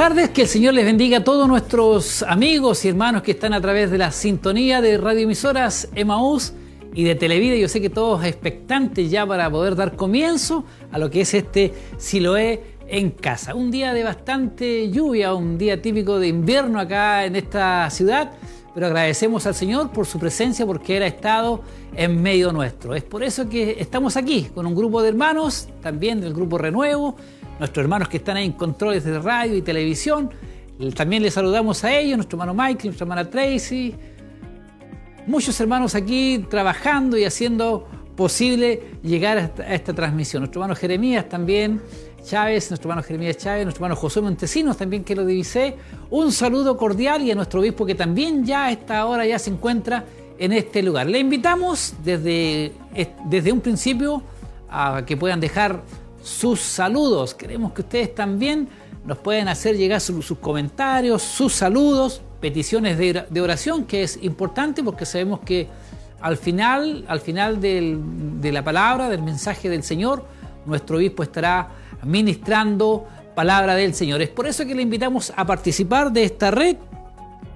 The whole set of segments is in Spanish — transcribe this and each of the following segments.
tardes, que el Señor les bendiga a todos nuestros amigos y hermanos que están a través de la sintonía de radioemisoras Emaús y de Televida. Yo sé que todos expectantes ya para poder dar comienzo a lo que es este Siloé en casa. Un día de bastante lluvia, un día típico de invierno acá en esta ciudad, pero agradecemos al Señor por su presencia porque Él ha estado en medio nuestro. Es por eso que estamos aquí con un grupo de hermanos, también del grupo Renuevo nuestros hermanos que están ahí en controles de radio y televisión. También les saludamos a ellos, nuestro hermano Michael, nuestra hermana Tracy. Muchos hermanos aquí trabajando y haciendo posible llegar a esta, transmisión. Nuestro hermano Jeremías también, Chávez, nuestro hermano Jeremías Chávez, nuestro hermano José Montesinos también que lo divisé. Un saludo cordial y a nuestro obispo que también ya a esta hora ya se encuentra en este lugar. Le invitamos desde, desde un principio a que puedan dejar sus saludos. Queremos que ustedes también nos pueden hacer llegar sus, comentarios, sus saludos, peticiones de, oración, que es importante porque sabemos que al final, al final de la palabra, del mensaje del Señor, nuestro obispo estará ministrando palabra del Señor. Es por eso que le invitamos a participar de esta red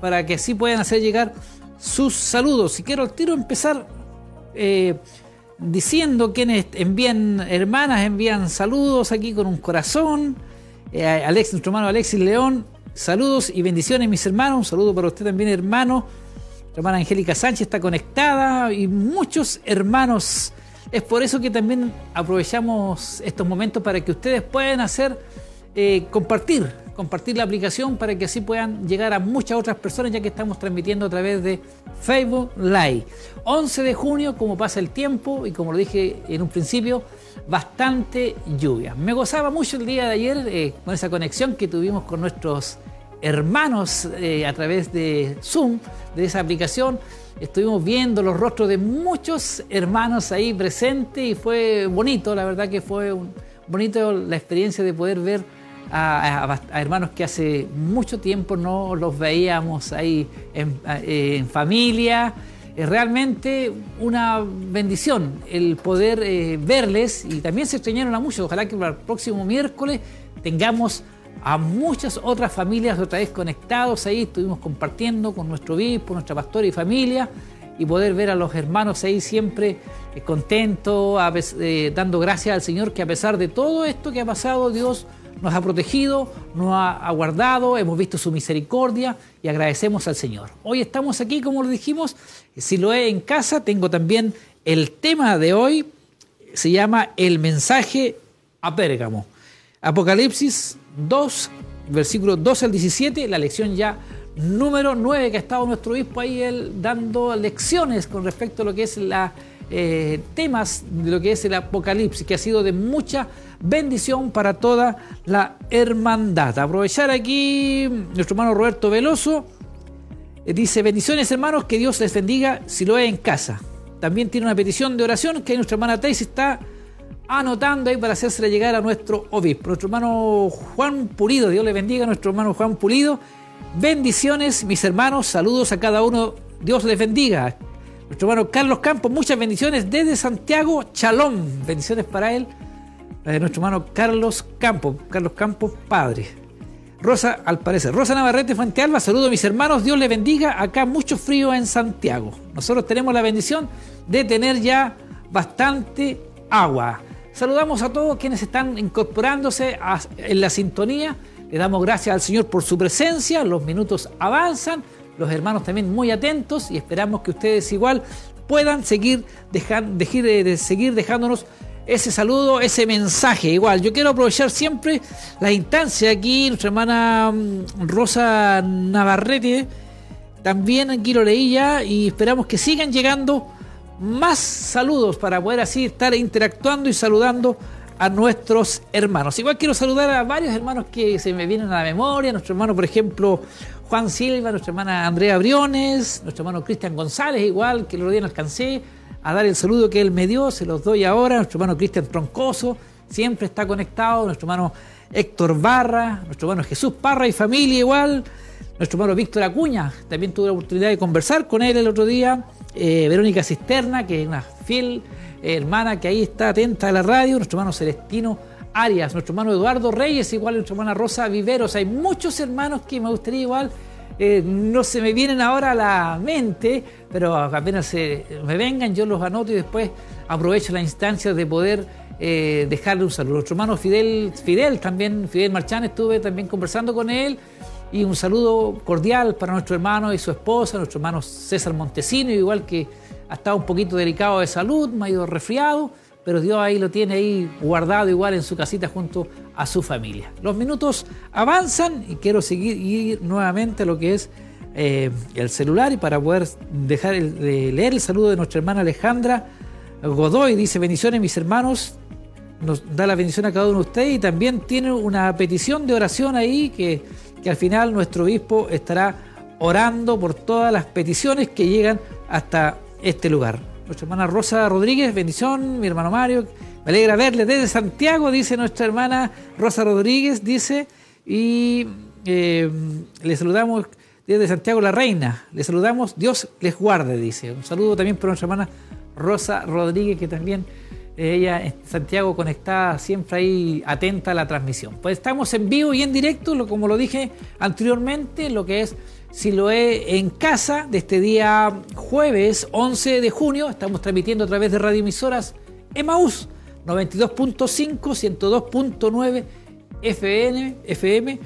para que así puedan hacer llegar sus saludos. Y quiero al tiro empezar eh, diciendo quienes envían, hermanas envían saludos aquí con un corazón. Eh, Alex, nuestro hermano Alexis León, saludos y bendiciones mis hermanos. Un saludo para usted también hermano. Nuestra hermana Angélica Sánchez está conectada y muchos hermanos. Es por eso que también aprovechamos estos momentos para que ustedes puedan hacer, eh, compartir compartir la aplicación para que así puedan llegar a muchas otras personas ya que estamos transmitiendo a través de Facebook Live. 11 de junio, como pasa el tiempo y como lo dije en un principio, bastante lluvia. Me gozaba mucho el día de ayer eh, con esa conexión que tuvimos con nuestros hermanos eh, a través de Zoom, de esa aplicación. Estuvimos viendo los rostros de muchos hermanos ahí presentes y fue bonito, la verdad que fue bonito la experiencia de poder ver a, hermanos que hace mucho tiempo no los veíamos ahí en, eh, familia. Es realmente una bendición el poder eh, verles y también se extrañaron a muchos. Ojalá que para el próximo miércoles tengamos a muchas otras familias otra vez conectados ahí. Estuvimos compartiendo con nuestro obispo, nuestra pastora y familia y poder ver a los hermanos ahí siempre eh, contentos, dando gracias al Señor que a pesar de todo esto que ha pasado, Dios nos ha protegido, nos ha guardado, hemos visto su misericordia y agradecemos al Señor. Hoy estamos aquí, como lo dijimos, si lo he en casa, tengo también el tema de hoy, se llama El mensaje a Pérgamo. Apocalipsis 2, versículos 12 al 17, la lección ya número 9 que ha estado nuestro obispo ahí él, dando lecciones con respecto a lo que es la eh, temas de lo que es el Apocalipsis, que ha sido de mucha bendición para toda la hermandad. Aprovechar aquí nuestro hermano Roberto Veloso. Eh, dice, bendiciones hermanos, que Dios les bendiga si lo es en casa. También tiene una petición de oración que nuestra hermana Tracy está anotando ahí para hacérsela llegar a nuestro obispo. Nuestro hermano Juan Pulido, Dios le bendiga a nuestro hermano Juan Pulido. Bendiciones, mis hermanos, saludos a cada uno, Dios les bendiga. Nuestro hermano Carlos Campos, muchas bendiciones desde Santiago, Chalón. Bendiciones para él. De nuestro hermano Carlos Campos, Carlos Campos, padre. Rosa, al parecer. Rosa Navarrete Fuente Alba, saludo a mis hermanos, Dios les bendiga. Acá mucho frío en Santiago. Nosotros tenemos la bendición de tener ya bastante agua. Saludamos a todos quienes están incorporándose en la sintonía. Le damos gracias al Señor por su presencia. Los minutos avanzan los hermanos también muy atentos y esperamos que ustedes igual puedan seguir, seguir dejándonos ese saludo, ese mensaje. Igual, yo quiero aprovechar siempre la instancia aquí, nuestra hermana mm, Rosa Navarrete, también aquí lo leí ya y esperamos que sigan llegando más saludos para poder así estar interactuando y saludando a nuestros hermanos. Igual quiero saludar a varios hermanos que se me vienen a la memoria, nuestro hermano, por ejemplo, Juan Silva, nuestra hermana Andrea Briones, nuestro hermano Cristian González, igual que el otro día no alcancé a dar el saludo que él me dio, se los doy ahora, nuestro hermano Cristian Troncoso, siempre está conectado, nuestro hermano Héctor Barra, nuestro hermano Jesús Parra y familia igual, nuestro hermano Víctor Acuña, también tuve la oportunidad de conversar con él el otro día, eh, Verónica Cisterna, que es una fiel hermana que ahí está atenta a la radio, nuestro hermano Celestino Arias, nuestro hermano Eduardo Reyes, igual nuestra hermana Rosa Viveros. Hay muchos hermanos que me gustaría igual, eh, no se me vienen ahora a la mente, pero apenas se me vengan, yo los anoto y después aprovecho la instancia de poder eh, dejarle un saludo. Nuestro hermano Fidel, Fidel también, Fidel Marchán, estuve también conversando con él y un saludo cordial para nuestro hermano y su esposa, nuestro hermano César Montesino, igual que ha estado un poquito delicado de salud, me ha ido resfriado, pero Dios ahí lo tiene ahí guardado igual en su casita junto a su familia. Los minutos avanzan y quiero seguir ir nuevamente a lo que es eh, el celular y para poder dejar de leer el saludo de nuestra hermana Alejandra Godoy, dice bendiciones mis hermanos, nos da la bendición a cada uno de ustedes y también tiene una petición de oración ahí que que al final nuestro obispo estará orando por todas las peticiones que llegan hasta este lugar. Nuestra hermana Rosa Rodríguez, bendición, mi hermano Mario, me alegra verle desde Santiago, dice nuestra hermana Rosa Rodríguez, dice, y eh, le saludamos desde Santiago la Reina, le saludamos, Dios les guarde, dice. Un saludo también para nuestra hermana Rosa Rodríguez, que también ella en Santiago conectada, siempre ahí atenta a la transmisión. Pues estamos en vivo y en directo, como lo dije anteriormente, lo que es Siloé en casa de este día jueves 11 de junio. Estamos transmitiendo a través de radioemisoras Emaús 92.5, 102.9 FM, FM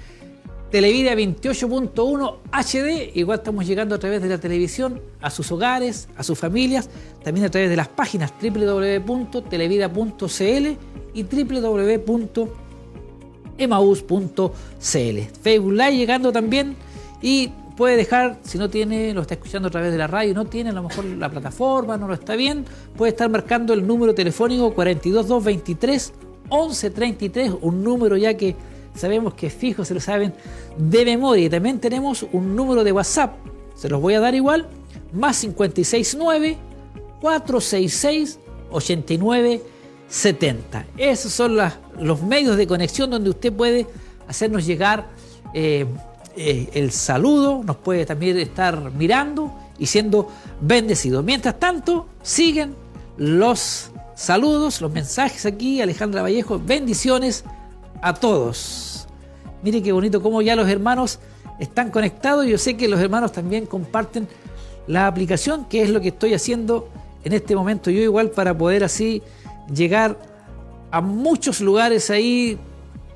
Televida 28.1 HD, igual estamos llegando a través de la televisión a sus hogares, a sus familias, también a través de las páginas www.televida.cl y www.emaus.cl. Facebook Live llegando también y puede dejar, si no tiene, lo está escuchando a través de la radio, no tiene a lo mejor la plataforma, no lo está bien, puede estar marcando el número telefónico 42223 1133, un número ya que sabemos que fijo, se lo saben de memoria. Y también tenemos un número de WhatsApp, se los voy a dar igual, más 569 466 8970. Esos son los medios de conexión donde usted puede hacernos llegar eh, eh, el saludo, nos puede también estar mirando y siendo bendecido. Mientras tanto, siguen los saludos, los mensajes aquí, Alejandra Vallejo, bendiciones a todos. Mire qué bonito cómo ya los hermanos están conectados. Yo sé que los hermanos también comparten la aplicación, que es lo que estoy haciendo en este momento yo igual para poder así llegar a muchos lugares ahí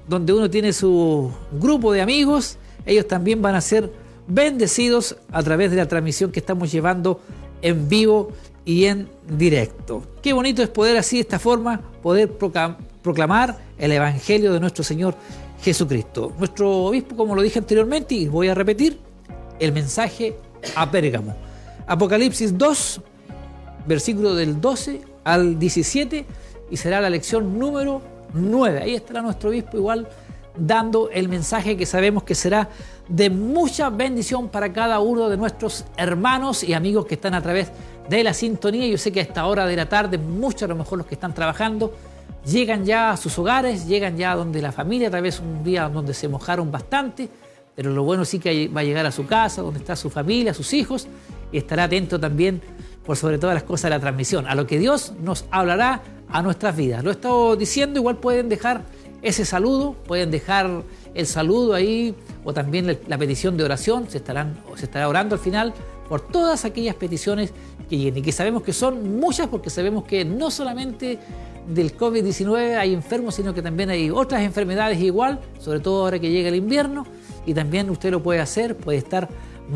donde uno tiene su grupo de amigos. Ellos también van a ser bendecidos a través de la transmisión que estamos llevando en vivo y en directo. Qué bonito es poder así de esta forma poder proclamar el Evangelio de nuestro Señor Jesucristo. Nuestro obispo, como lo dije anteriormente, y voy a repetir, el mensaje a Pérgamo. Apocalipsis 2, versículo del 12 al 17, y será la lección número 9. Ahí estará nuestro obispo igual dando el mensaje que sabemos que será de mucha bendición para cada uno de nuestros hermanos y amigos que están a través de la sintonía. Yo sé que a esta hora de la tarde, muchos a lo mejor los que están trabajando, llegan ya a sus hogares, llegan ya donde la familia, tal vez un día donde se mojaron bastante, pero lo bueno sí que va a llegar a su casa, donde está su familia, sus hijos, y estará atento también por sobre todas las cosas de la transmisión, a lo que Dios nos hablará a nuestras vidas. Lo he estado diciendo, igual pueden dejar ese saludo, pueden dejar el saludo ahí o también la petición de oración, se, estarán, se estará orando al final por todas aquellas peticiones que lleguen y que sabemos que son muchas porque sabemos que no solamente del COVID-19 hay enfermos, sino que también hay otras enfermedades igual, sobre todo ahora que llega el invierno, y también usted lo puede hacer, puede estar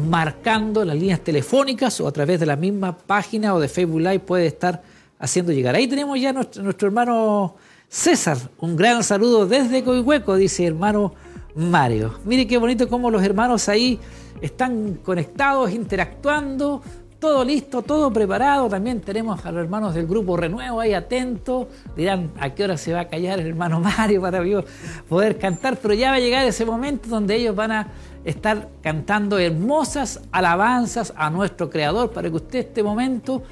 marcando las líneas telefónicas o a través de la misma página o de Facebook Live puede estar haciendo llegar. Ahí tenemos ya nuestro, nuestro hermano César, un gran saludo desde Coihueco, dice hermano Mario. Mire qué bonito cómo los hermanos ahí están conectados, interactuando, todo listo, todo preparado. También tenemos a los hermanos del grupo Renuevo ahí atentos. Dirán a qué hora se va a callar el hermano Mario para poder cantar, pero ya va a llegar ese momento donde ellos van a estar cantando hermosas alabanzas a nuestro Creador para que usted este momento,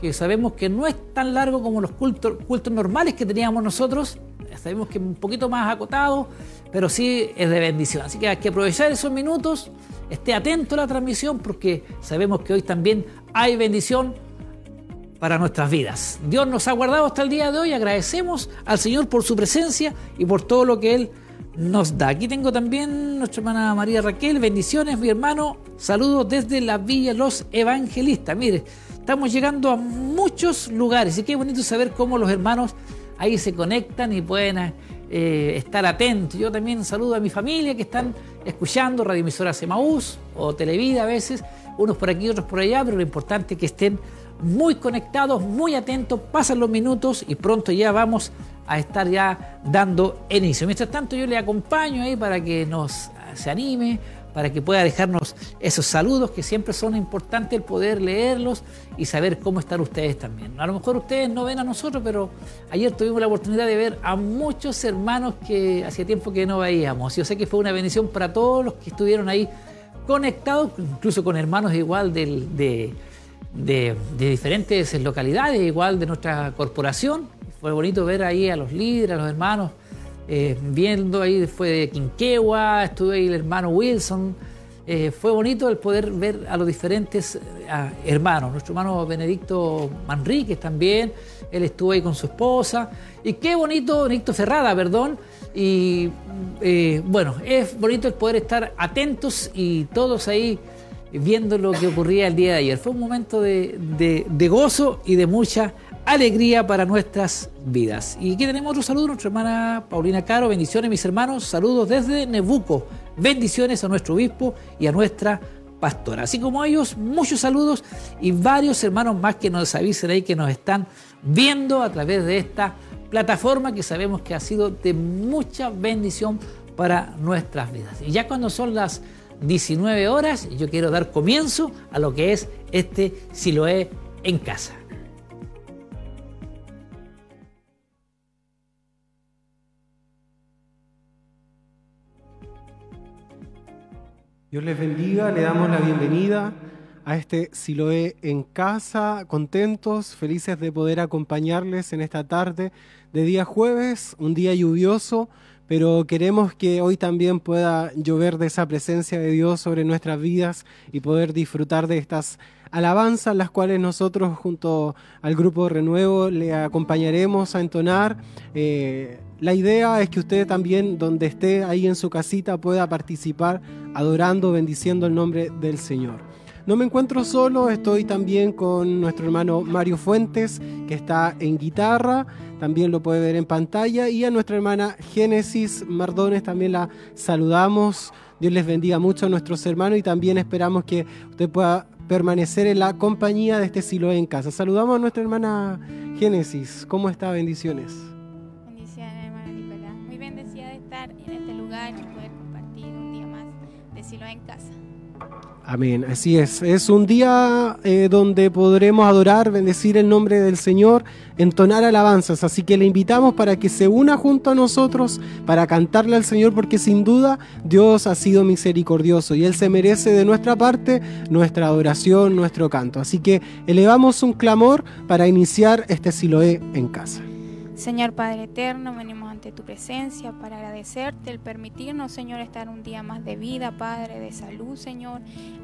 que sabemos que no es tan largo como los cultos, cultos normales que teníamos nosotros, sabemos que es un poquito más acotado, pero sí es de bendición. Así que hay que aprovechar esos minutos esté atento a la transmisión porque sabemos que hoy también hay bendición para nuestras vidas. Dios nos ha guardado hasta el día de hoy. Agradecemos al Señor por su presencia y por todo lo que Él nos da. Aquí tengo también nuestra hermana María Raquel. Bendiciones, mi hermano. Saludos desde la Villa Los Evangelistas. Mire, estamos llegando a muchos lugares y qué bonito saber cómo los hermanos ahí se conectan y pueden eh, estar atentos. Yo también saludo a mi familia que están escuchando radioemisoras Emaús o Televida a veces, unos por aquí, otros por allá, pero lo importante es que estén muy conectados, muy atentos, pasan los minutos y pronto ya vamos a estar ya dando inicio. Mientras tanto yo le acompaño ahí para que nos se anime, para que pueda dejarnos esos saludos que siempre son importantes el poder leerlos y saber cómo están ustedes también. A lo mejor ustedes no ven a nosotros, pero ayer tuvimos la oportunidad de ver a muchos hermanos que hacía tiempo que no veíamos. Yo sé que fue una bendición para todos los que estuvieron ahí conectados, incluso con hermanos igual de, de diferentes localidades, igual de nuestra corporación. Fue bonito ver ahí a los líderes, a los hermanos eh, viendo ahí, fue de Quinquegua, estuve ahí el hermano Wilson. Eh, fue bonito el poder ver a los diferentes eh, hermanos. Nuestro hermano Benedicto Manríquez también, él estuvo ahí con su esposa. Y qué bonito, Benedicto Ferrada, perdón. Y bueno, es bonito el poder estar atentos y todos ahí viendo lo que ocurría el día de ayer. Fue un momento de, de gozo y de mucha alegría para nuestras vidas. Y aquí tenemos otro saludo, nuestra hermana Paulina Caro. Bendiciones, mis hermanos. Saludos desde Nebuco. Bendiciones a nuestro obispo y a nuestra pastora. Así como ellos, muchos saludos y varios hermanos más que nos avisen ahí que nos están viendo a través de esta plataforma que sabemos que ha sido de mucha bendición para nuestras vidas. Y ya cuando son las 19 horas, yo quiero dar comienzo a lo que es este Siloé en casa. Dios les bendiga, le damos la bienvenida a este Siloé en casa, contentos, felices de poder acompañarles en esta tarde de día jueves, un día lluvioso, pero queremos que hoy también pueda llover de esa presencia de Dios sobre nuestras vidas y poder disfrutar de estas alabanzas, las cuales nosotros junto al grupo Renuevo le acompañaremos a entonar. Eh, la idea es que usted también, donde esté ahí en su casita, pueda participar adorando, bendiciendo el nombre del Señor. No me encuentro solo, estoy también con nuestro hermano Mario Fuentes, que está en guitarra, también lo puede ver en pantalla, y a nuestra hermana Génesis Mardones también la saludamos. Dios les bendiga mucho a nuestros hermanos y también esperamos que usted pueda permanecer en la compañía de este silo en casa. Saludamos a nuestra hermana Génesis. ¿Cómo está? Bendiciones. Amén, así es. Es un día eh, donde podremos adorar, bendecir el nombre del Señor, entonar alabanzas. Así que le invitamos para que se una junto a nosotros para cantarle al Señor, porque sin duda Dios ha sido misericordioso y Él se merece de nuestra parte nuestra adoración, nuestro canto. Así que elevamos un clamor para iniciar este Siloé en casa. Señor Padre Eterno, venimos ante tu presencia para agradecerte el permitirnos, Señor, estar un día más de vida, Padre, de salud, Señor.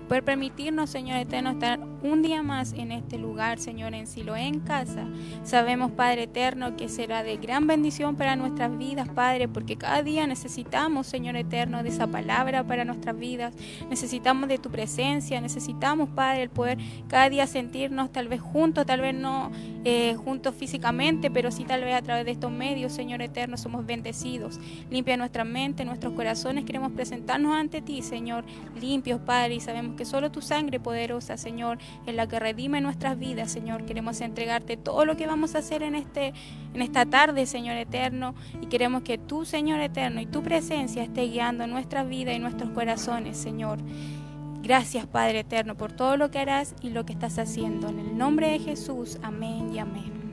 Por permitirnos, Señor Eterno, estar un día más en este lugar, Señor, en Siloé, en casa. Sabemos, Padre Eterno, que será de gran bendición para nuestras vidas, Padre, porque cada día necesitamos, Señor Eterno, de esa palabra para nuestras vidas. Necesitamos de tu presencia, necesitamos, Padre, el poder cada día sentirnos tal vez juntos, tal vez no eh, juntos físicamente, pero sí tal vez a través de estos medios, Señor eterno, somos bendecidos. Limpia nuestra mente, nuestros corazones. Queremos presentarnos ante ti, Señor, limpios, Padre, y sabemos que solo tu sangre poderosa, Señor, es la que redime nuestras vidas, Señor. Queremos entregarte todo lo que vamos a hacer en, este, en esta tarde, Señor eterno, y queremos que tú, Señor eterno, y tu presencia esté guiando nuestra vida y nuestros corazones, Señor. Gracias, Padre eterno, por todo lo que harás y lo que estás haciendo. En el nombre de Jesús, amén y amén.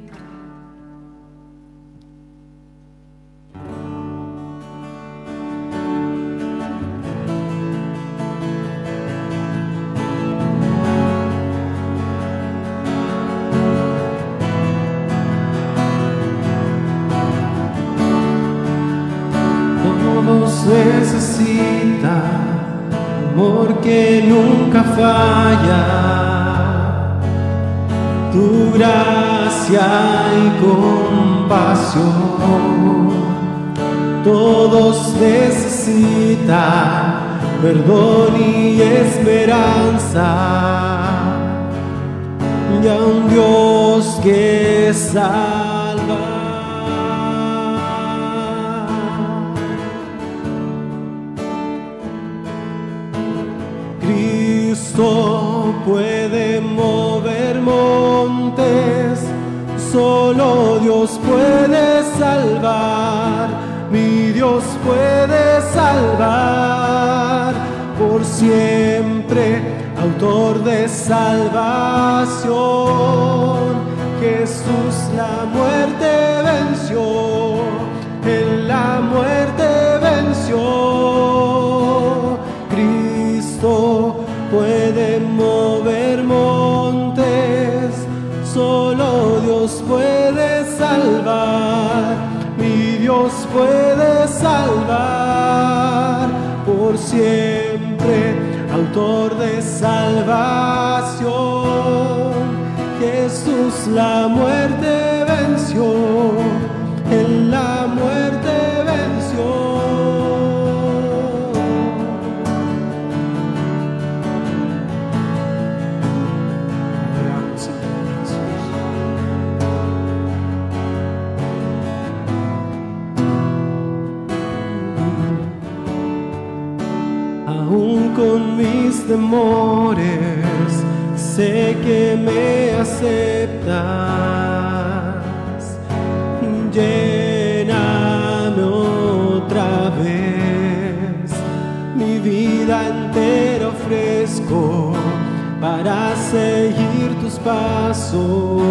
Amor que nunca falla. Tu gracia y compasión. Todos necesitan perdón y esperanza. Y a un Dios que salva. Cristo puede mover montes, solo Dios puede salvar, mi Dios puede salvar por siempre, autor de salvación. Jesús la muerte venció, en la muerte venció. Solo Dios puede salvar, mi Dios puede salvar por siempre, autor de salvación. Jesús la muerte mis temores, sé que me aceptas. Lléname otra vez, mi vida entera ofrezco para seguir tus pasos.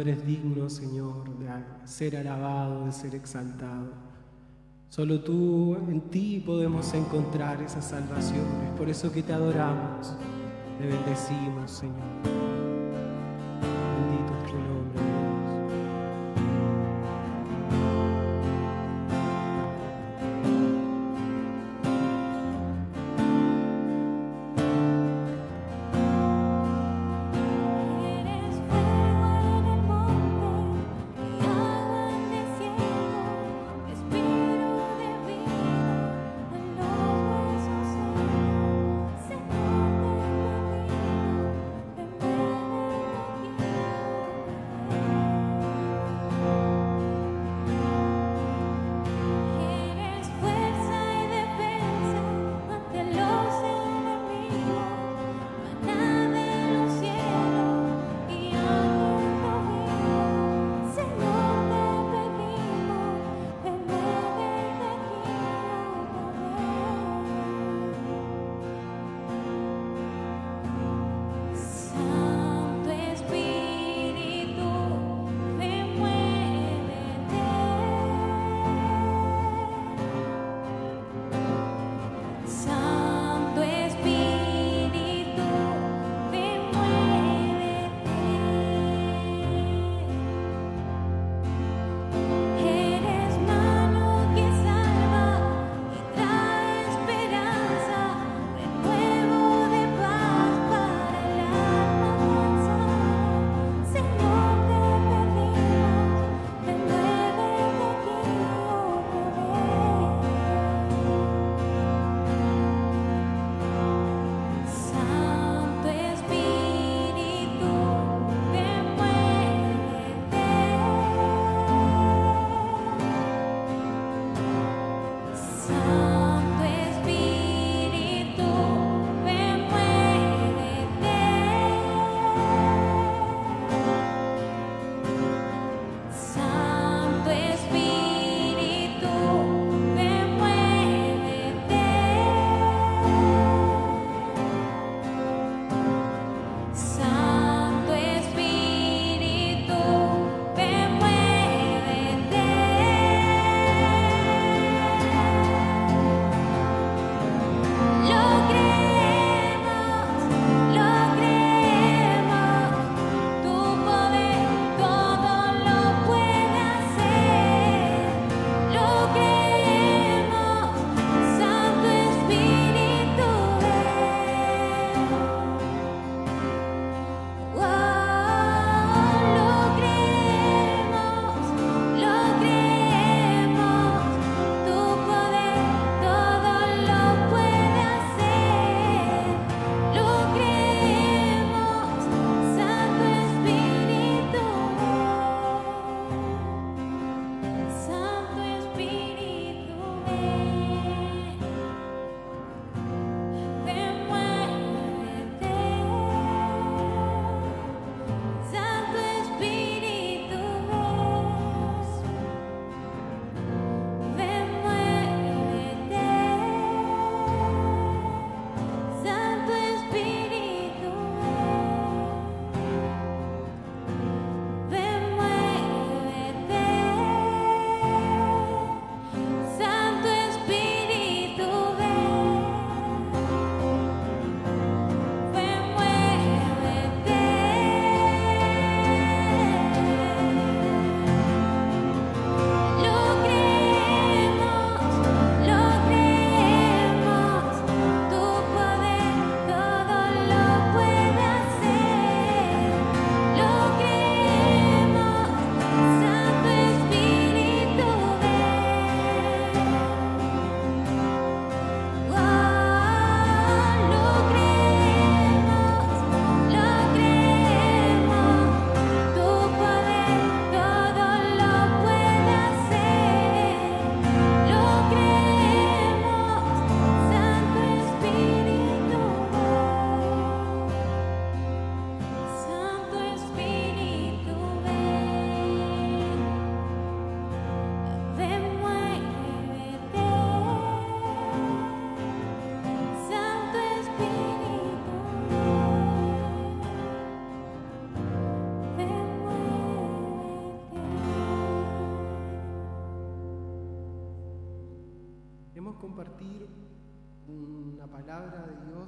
Eres digno, Señor, de ser alabado, de ser exaltado. Solo tú, en ti podemos encontrar esa salvación. Es por eso que te adoramos, te bendecimos, Señor.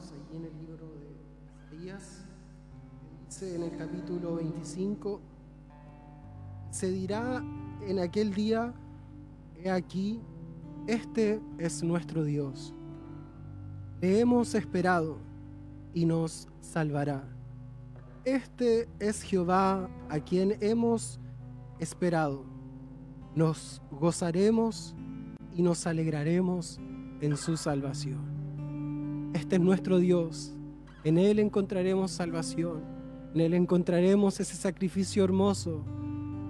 Dios allí en el libro de Isaías. Dice en el capítulo 25, se dirá en aquel día, he aquí, este es nuestro Dios. Le hemos esperado y nos salvará. Este es Jehová a quien hemos esperado. Nos gozaremos y nos alegraremos en su salvación. Este es nuestro Dios. En Él encontraremos salvación. En Él encontraremos ese sacrificio hermoso.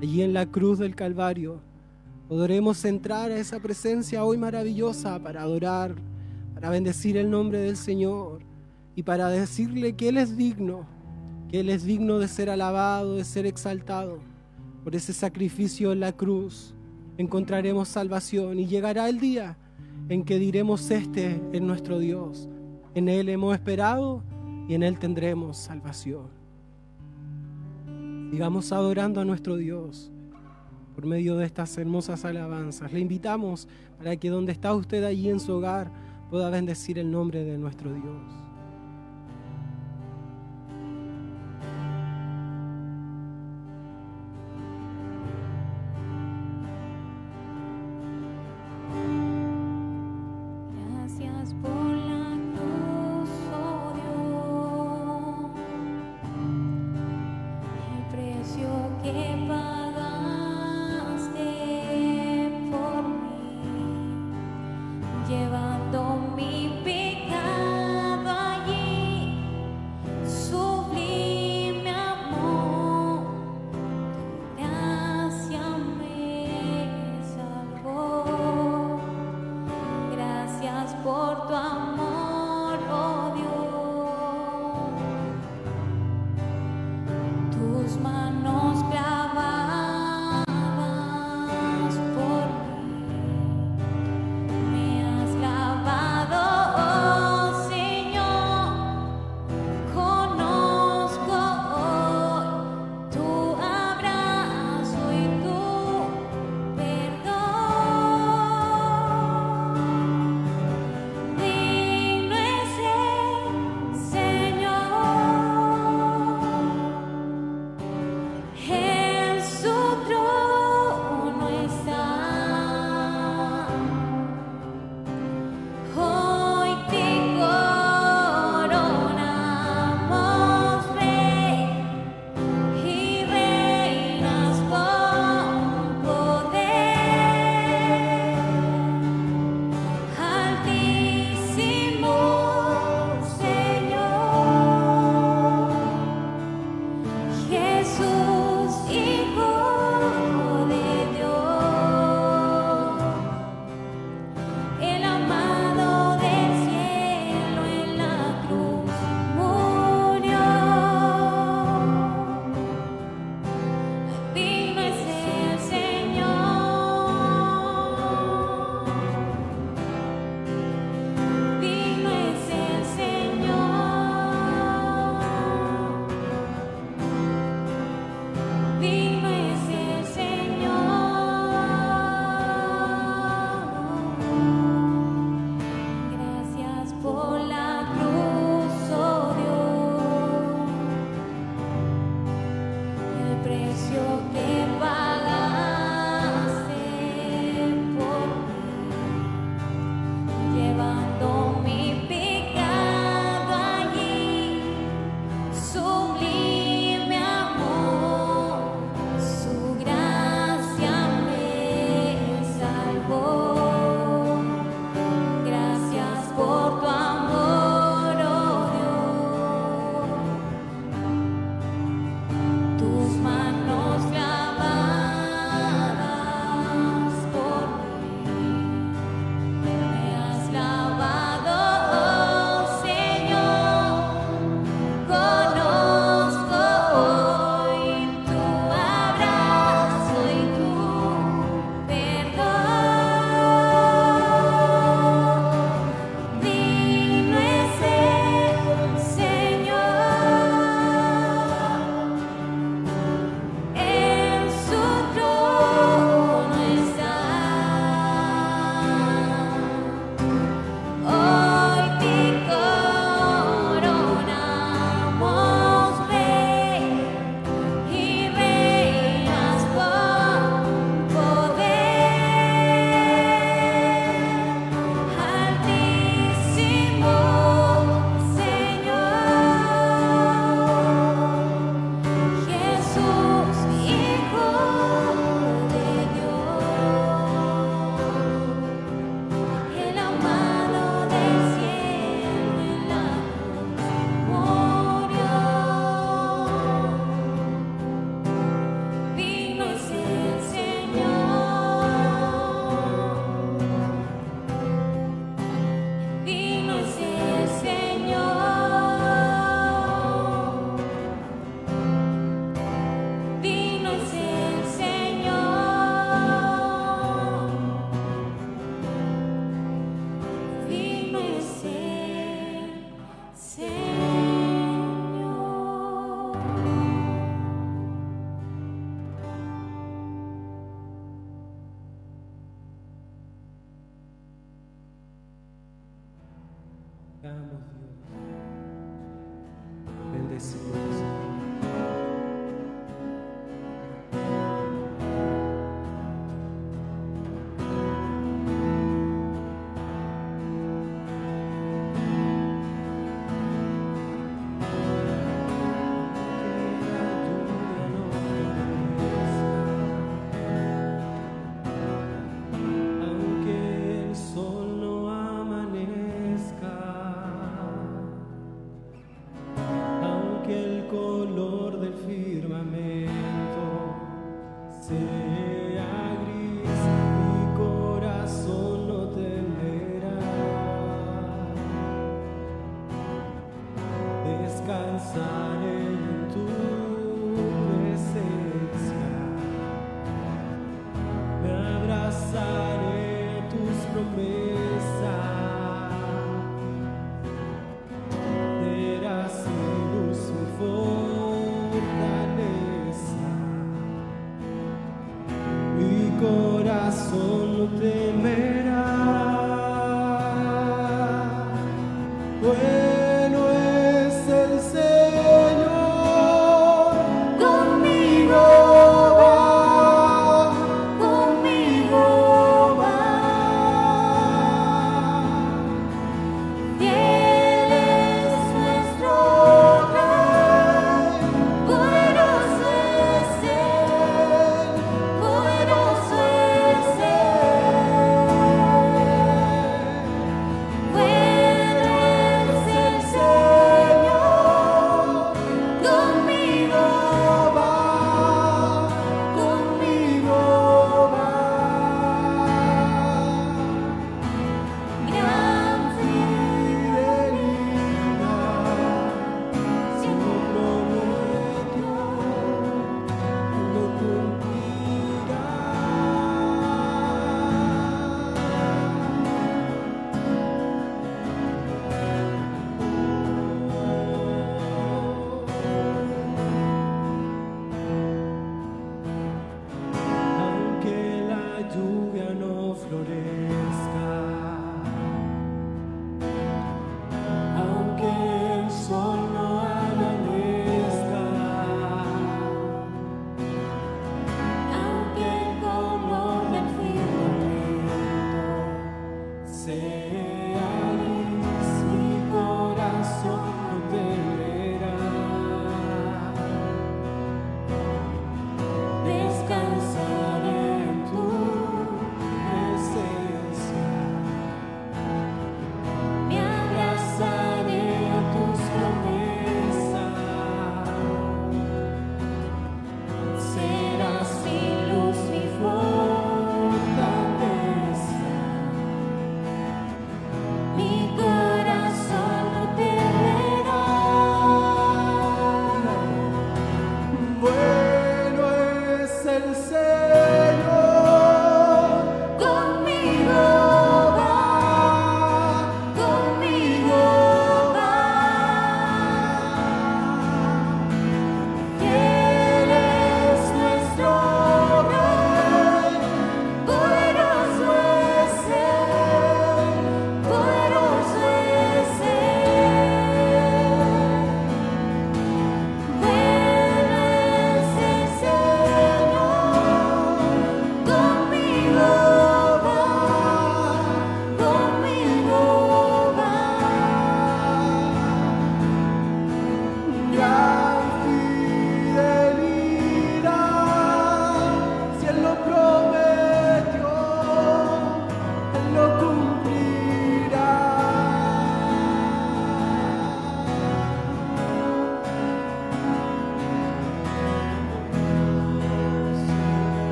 Allí en la cruz del Calvario podremos entrar a esa presencia hoy maravillosa para adorar, para bendecir el nombre del Señor y para decirle que Él es digno, que Él es digno de ser alabado, de ser exaltado. Por ese sacrificio en la cruz encontraremos salvación y llegará el día en que diremos, este es nuestro Dios. En Él hemos esperado y en Él tendremos salvación. Sigamos adorando a nuestro Dios por medio de estas hermosas alabanzas. Le invitamos para que donde está usted allí en su hogar pueda bendecir el nombre de nuestro Dios.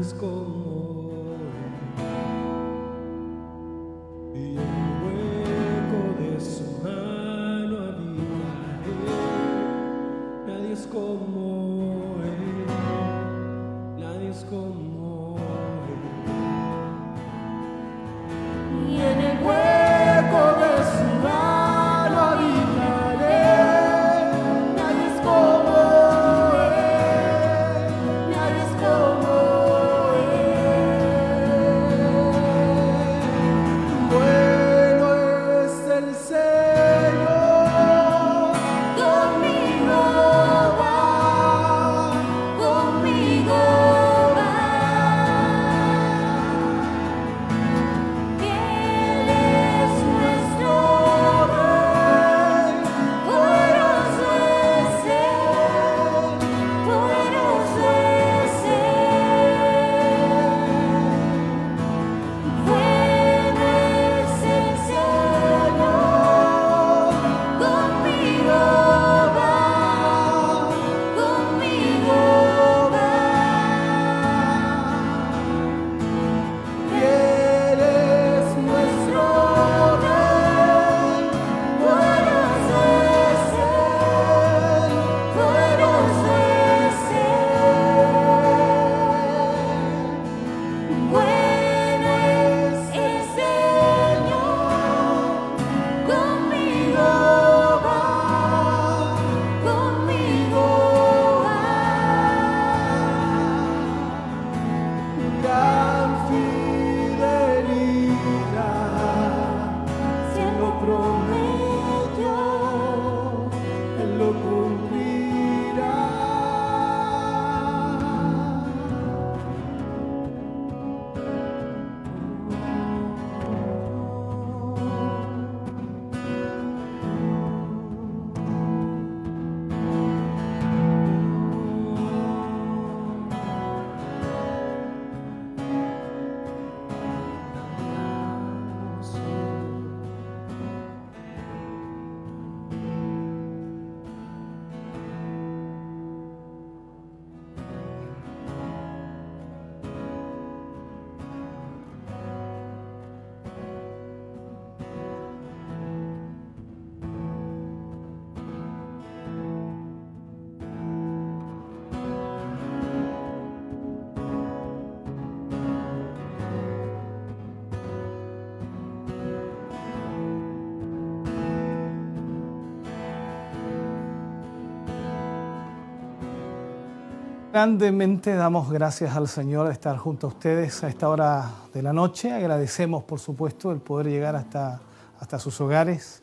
Él, nadie es como Grandemente damos gracias al Señor de estar junto a ustedes a esta hora de la noche. Agradecemos, por supuesto, el poder llegar hasta, hasta sus hogares,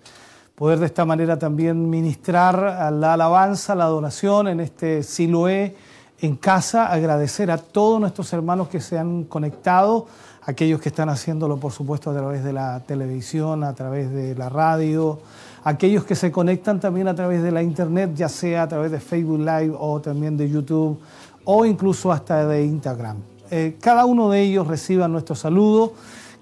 poder de esta manera también ministrar la alabanza, la adoración en este Siloé en casa. Agradecer a todos nuestros hermanos que se han conectado, aquellos que están haciéndolo, por supuesto, a través de la televisión, a través de la radio, aquellos que se conectan también a través de la internet, ya sea a través de Facebook Live o también de YouTube o incluso hasta de Instagram. Eh, cada uno de ellos reciba nuestro saludo.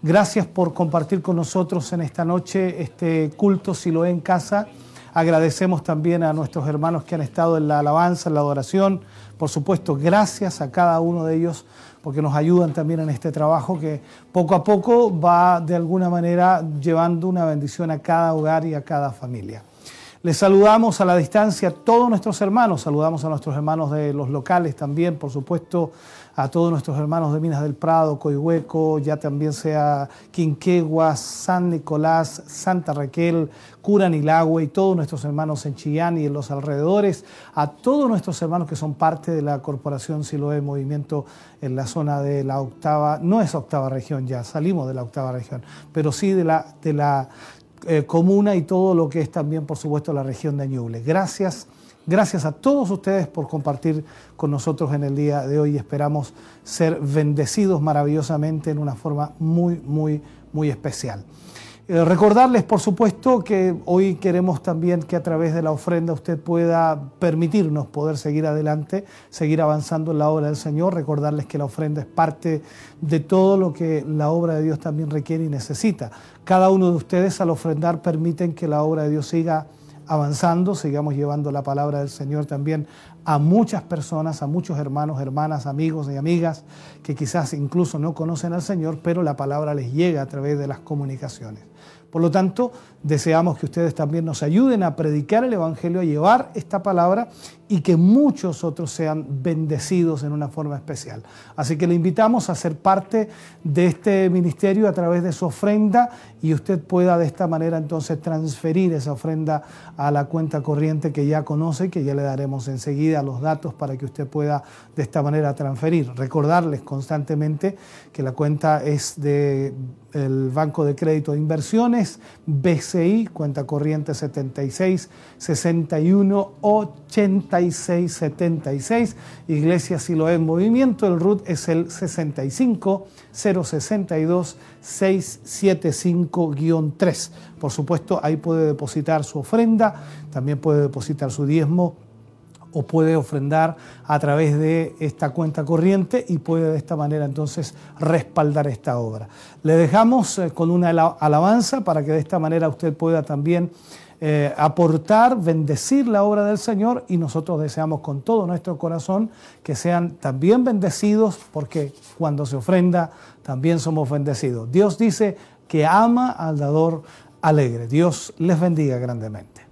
Gracias por compartir con nosotros en esta noche este culto si lo en casa. Agradecemos también a nuestros hermanos que han estado en la alabanza, en la adoración. Por supuesto, gracias a cada uno de ellos porque nos ayudan también en este trabajo que poco a poco va de alguna manera llevando una bendición a cada hogar y a cada familia. Les saludamos a la distancia a todos nuestros hermanos, saludamos a nuestros hermanos de los locales también, por supuesto, a todos nuestros hermanos de Minas del Prado, Coihueco, ya también sea Quinquegua, San Nicolás, Santa Raquel, Curanilagüe y todos nuestros hermanos en Chillán y en los alrededores, a todos nuestros hermanos que son parte de la Corporación Siloé Movimiento en la zona de la octava, no es octava región ya, salimos de la octava región, pero sí de la, de la eh, comuna y todo lo que es también, por supuesto, la región de Ñuble. Gracias Gracias a todos ustedes por compartir con nosotros en el día de hoy. Esperamos ser bendecidos maravillosamente en una forma muy, muy, muy especial. Eh, recordarles, por supuesto, que hoy queremos también que a través de la ofrenda usted pueda permitirnos poder seguir adelante, seguir avanzando en la obra del Señor. Recordarles que la ofrenda es parte de todo lo que la obra de Dios también requiere y necesita. Cada uno de ustedes al ofrendar permiten que la obra de Dios siga avanzando, sigamos llevando la palabra del Señor también a muchas personas, a muchos hermanos, hermanas, amigos y amigas que quizás incluso no conocen al Señor, pero la palabra les llega a través de las comunicaciones. Por lo tanto, deseamos que ustedes también nos ayuden a predicar el Evangelio, a llevar esta palabra y que muchos otros sean bendecidos en una forma especial. Así que le invitamos a ser parte de este ministerio a través de su ofrenda y usted pueda de esta manera entonces transferir esa ofrenda a la cuenta corriente que ya conoce, que ya le daremos enseguida los datos para que usted pueda de esta manera transferir. Recordarles constantemente que la cuenta es de el Banco de Crédito de Inversiones, Cuenta corriente 76 61 86 76, Iglesia Siloé en Movimiento, el RUT es el 65 062 675-3. Por supuesto, ahí puede depositar su ofrenda, también puede depositar su diezmo o puede ofrendar a través de esta cuenta corriente y puede de esta manera entonces respaldar esta obra. Le dejamos eh, con una alabanza para que de esta manera usted pueda también eh, aportar, bendecir la obra del Señor y nosotros deseamos con todo nuestro corazón que sean también bendecidos porque cuando se ofrenda también somos bendecidos. Dios dice que ama al dador alegre. Dios les bendiga grandemente.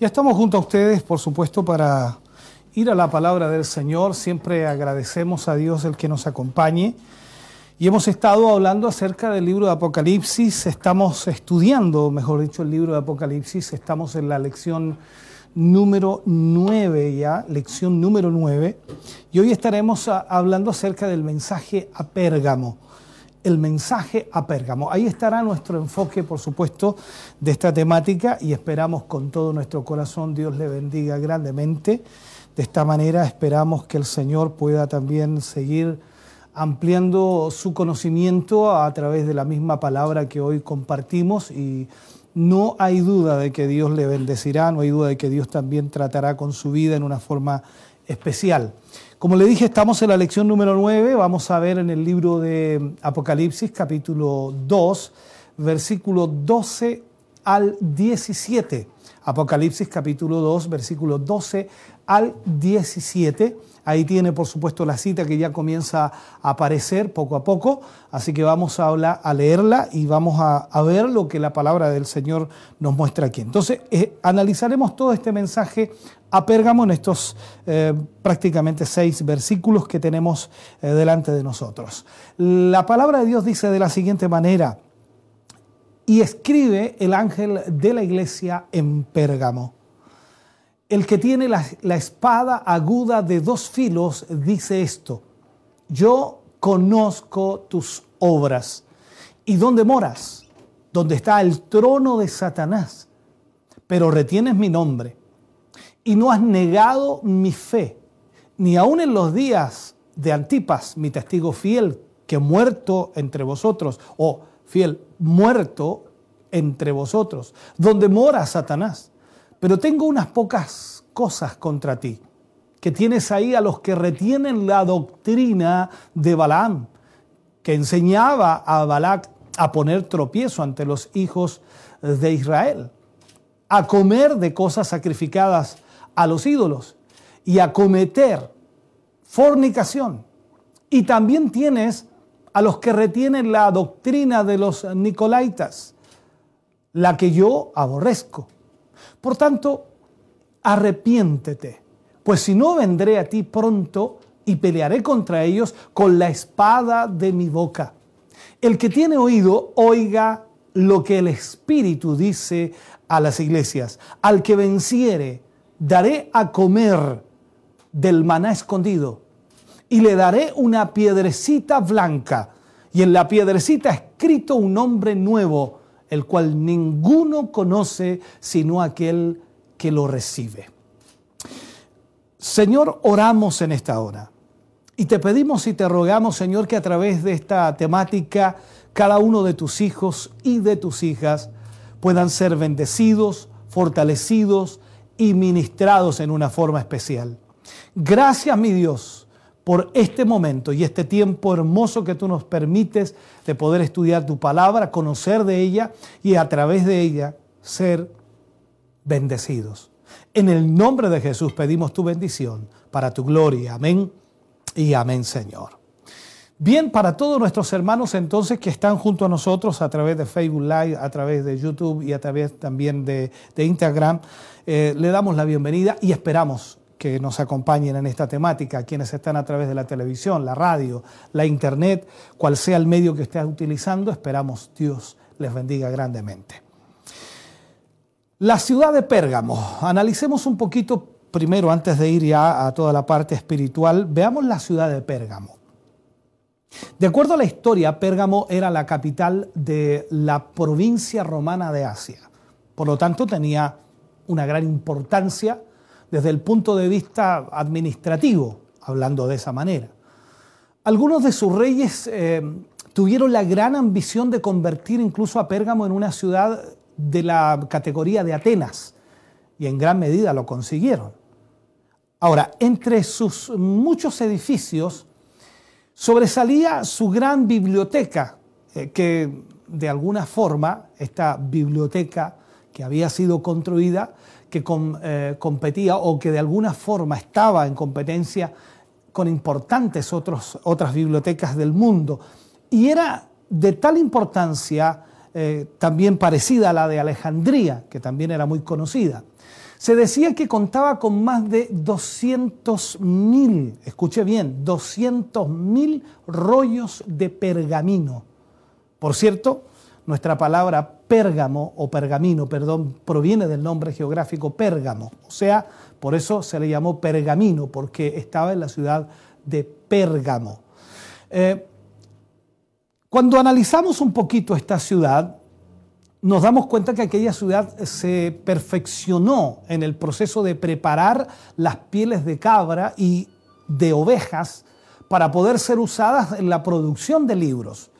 Ya estamos junto a ustedes, por supuesto, para ir a la palabra del Señor. Siempre agradecemos a Dios el que nos acompañe. Y hemos estado hablando acerca del libro de Apocalipsis. Estamos estudiando, mejor dicho, el libro de Apocalipsis. Estamos en la lección número 9 ya, lección número 9. Y hoy estaremos a- hablando acerca del mensaje a Pérgamo. El mensaje a Pérgamo. Ahí estará nuestro enfoque, por supuesto, de esta temática y esperamos con todo nuestro corazón Dios le bendiga grandemente. De esta manera esperamos que el Señor pueda también seguir ampliando su conocimiento a través de la misma palabra que hoy compartimos y no hay duda de que Dios le bendecirá, no hay duda de que Dios también tratará con su vida en una forma especial. Como le dije, estamos en la lección número 9, vamos a ver en el libro de Apocalipsis capítulo 2, versículo 12 al 17. Apocalipsis capítulo 2, versículo 12 al 17. Ahí tiene, por supuesto, la cita que ya comienza a aparecer poco a poco. Así que vamos a, leerla y vamos a, a ver lo que la palabra del Señor nos muestra aquí. Entonces, eh, analizaremos todo este mensaje a Pérgamo en estos eh, prácticamente seis versículos que tenemos eh, delante de nosotros. La palabra de Dios dice de la siguiente manera, y escribe el ángel de la iglesia en Pérgamo. El que tiene la, espada aguda de dos filos dice esto, yo conozco tus obras. Y dónde moras, donde está el trono de Satanás, pero retienes mi nombre. Y no has negado mi fe, ni aun en los días de Antipas, mi testigo fiel, que muerto entre vosotros, o fiel, muerto entre vosotros, donde mora Satanás. Pero tengo unas pocas cosas contra ti, que tienes ahí a los que retienen la doctrina de Balaam, que enseñaba a Balac a poner tropiezo ante los hijos de Israel, a comer de cosas sacrificadas a los ídolos y a cometer fornicación. Y también tienes a los que retienen la doctrina de los nicolaitas, la que yo aborrezco. Por tanto, arrepiéntete, pues si no vendré a ti pronto y pelearé contra ellos con la espada de mi boca. El que tiene oído, oiga lo que el Espíritu dice a las iglesias. Al que venciere, daré a comer del maná escondido y le daré una piedrecita blanca y en la piedrecita escrito un nombre nuevo, el cual ninguno conoce sino aquel que lo recibe. Señor, oramos en esta hora y te pedimos y te rogamos, Señor, que a través de esta temática cada uno de tus hijos y de tus hijas puedan ser bendecidos, fortalecidos y ministrados en una forma especial. Gracias, mi Dios, por este momento y este tiempo hermoso que tú nos permites de poder estudiar tu palabra, conocer de ella y a través de ella ser bendecidos. En el nombre de Jesús pedimos tu bendición para tu gloria. Amén y amén, Señor. Bien, para todos nuestros hermanos entonces que están junto a nosotros a través de Facebook Live, a través de YouTube y a través también de, de Instagram, eh, le damos la bienvenida y esperamos que nos acompañen en esta temática, quienes están a través de la televisión, la radio, la internet, cual sea el medio que estés utilizando, esperamos Dios les bendiga grandemente. La ciudad de Pérgamo, analicemos un poquito primero, antes de ir ya a toda la parte espiritual, veamos la ciudad de Pérgamo. De acuerdo a la historia, Pérgamo era la capital de la provincia romana de Asia. Por lo tanto, tenía una gran importancia desde el punto de vista administrativo, hablando de esa manera. Algunos de sus reyes eh, tuvieron la gran ambición de convertir incluso a Pérgamo en una ciudad de la categoría de Atenas, y en gran medida lo consiguieron. Ahora, entre sus muchos edificios sobresalía su gran biblioteca, eh, que de alguna forma, esta biblioteca que había sido construida, que eh, competía o que de alguna forma estaba en competencia con importantes otras bibliotecas del mundo. Y era de tal importancia, eh, también parecida a la de Alejandría, que también era muy conocida. Se decía que contaba con más de 200 mil, escuche bien, 200 mil rollos de pergamino. Por cierto, nuestra palabra pérgamo o pergamino, perdón, proviene del nombre geográfico Pérgamo. O sea, por eso se le llamó pergamino, porque estaba en la ciudad de Pérgamo. Eh, cuando analizamos un poquito esta ciudad, nos damos cuenta que aquella ciudad se perfeccionó en el proceso de preparar las pieles de cabra y de ovejas para poder ser usadas en la producción de libros,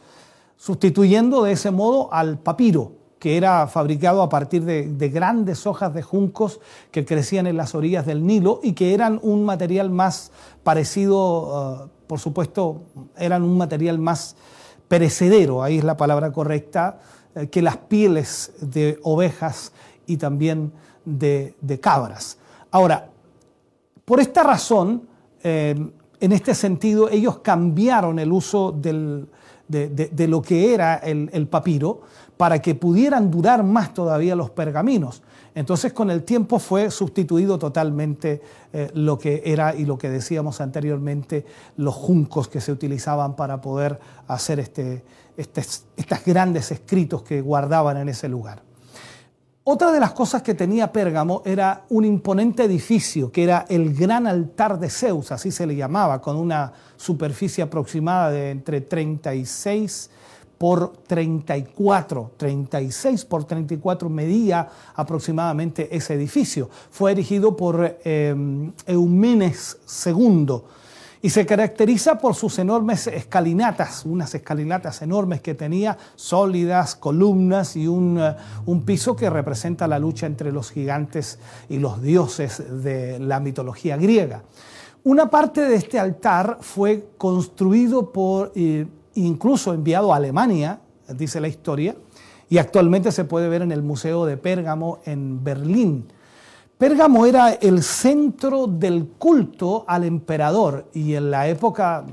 sustituyendo de ese modo al papiro, que era fabricado a partir de, de, grandes hojas de juncos que crecían en las orillas del Nilo y que eran un material más parecido, uh, por supuesto, eran un material más perecedero, ahí es la palabra correcta, eh, que las pieles de ovejas y también de, de cabras. Ahora, por esta razón, eh, en este sentido, ellos cambiaron el uso del, de, de, lo que era el, el, papiro para que pudieran durar más todavía los pergaminos. Entonces con el tiempo fue sustituido totalmente eh, lo que era y lo que decíamos anteriormente, los juncos que se utilizaban para poder hacer este, estos grandes escritos que guardaban en ese lugar. Otra de las cosas que tenía Pérgamo era un imponente edificio, que era el gran altar de Zeus, así se le llamaba, con una superficie aproximada de entre 36 por 34, 36 por 34 medía aproximadamente ese edificio. Fue erigido por eh, Eumenes II y se caracteriza por sus enormes escalinatas, unas escalinatas enormes que tenía, sólidas, columnas y un, uh, un, piso que representa la lucha entre los gigantes y los dioses de la mitología griega. Una parte de este altar fue construido por... Eh, incluso enviado a Alemania, dice la historia, y actualmente se puede ver en el Museo de Pérgamo en Berlín. Pérgamo era el centro del culto al emperador y en la época,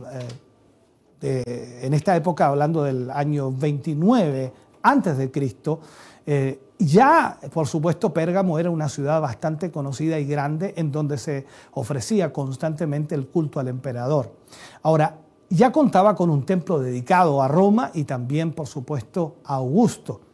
eh, en esta época, hablando del año 29 antes de Cristo, eh, ya, por supuesto, Pérgamo era una ciudad bastante conocida y grande en donde se ofrecía constantemente el culto al emperador. Ahora, ya contaba con un templo dedicado a Roma y también, por supuesto, a Augusto.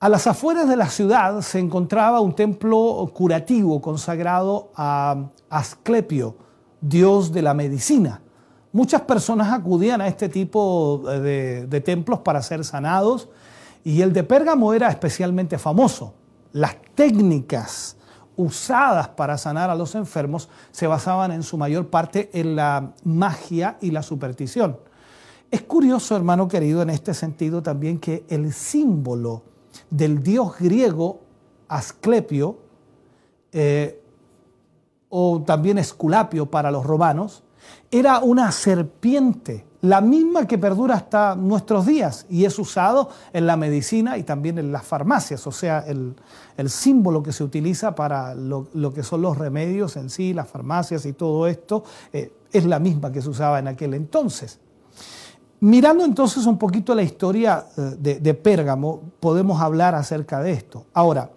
A las afueras de la ciudad se encontraba un templo curativo consagrado a Asclepio, dios de la medicina. Muchas personas acudían a este tipo de, templos para ser sanados y el de Pérgamo era especialmente famoso. Las técnicas usadas para sanar a los enfermos se basaban en su mayor parte en la magia y la superstición. Es curioso, hermano querido, en este sentido también que el símbolo del dios griego Asclepio, eh, o también Esculapio para los romanos, era una serpiente la misma que perdura hasta nuestros días y es usado en la medicina y también en las farmacias, o sea, el, el símbolo que se utiliza para lo, que son los remedios en sí, las farmacias y todo esto, eh, es la misma que se usaba en aquel entonces. Mirando entonces un poquito la historia eh, de, de Pérgamo, podemos hablar acerca de esto. Ahora,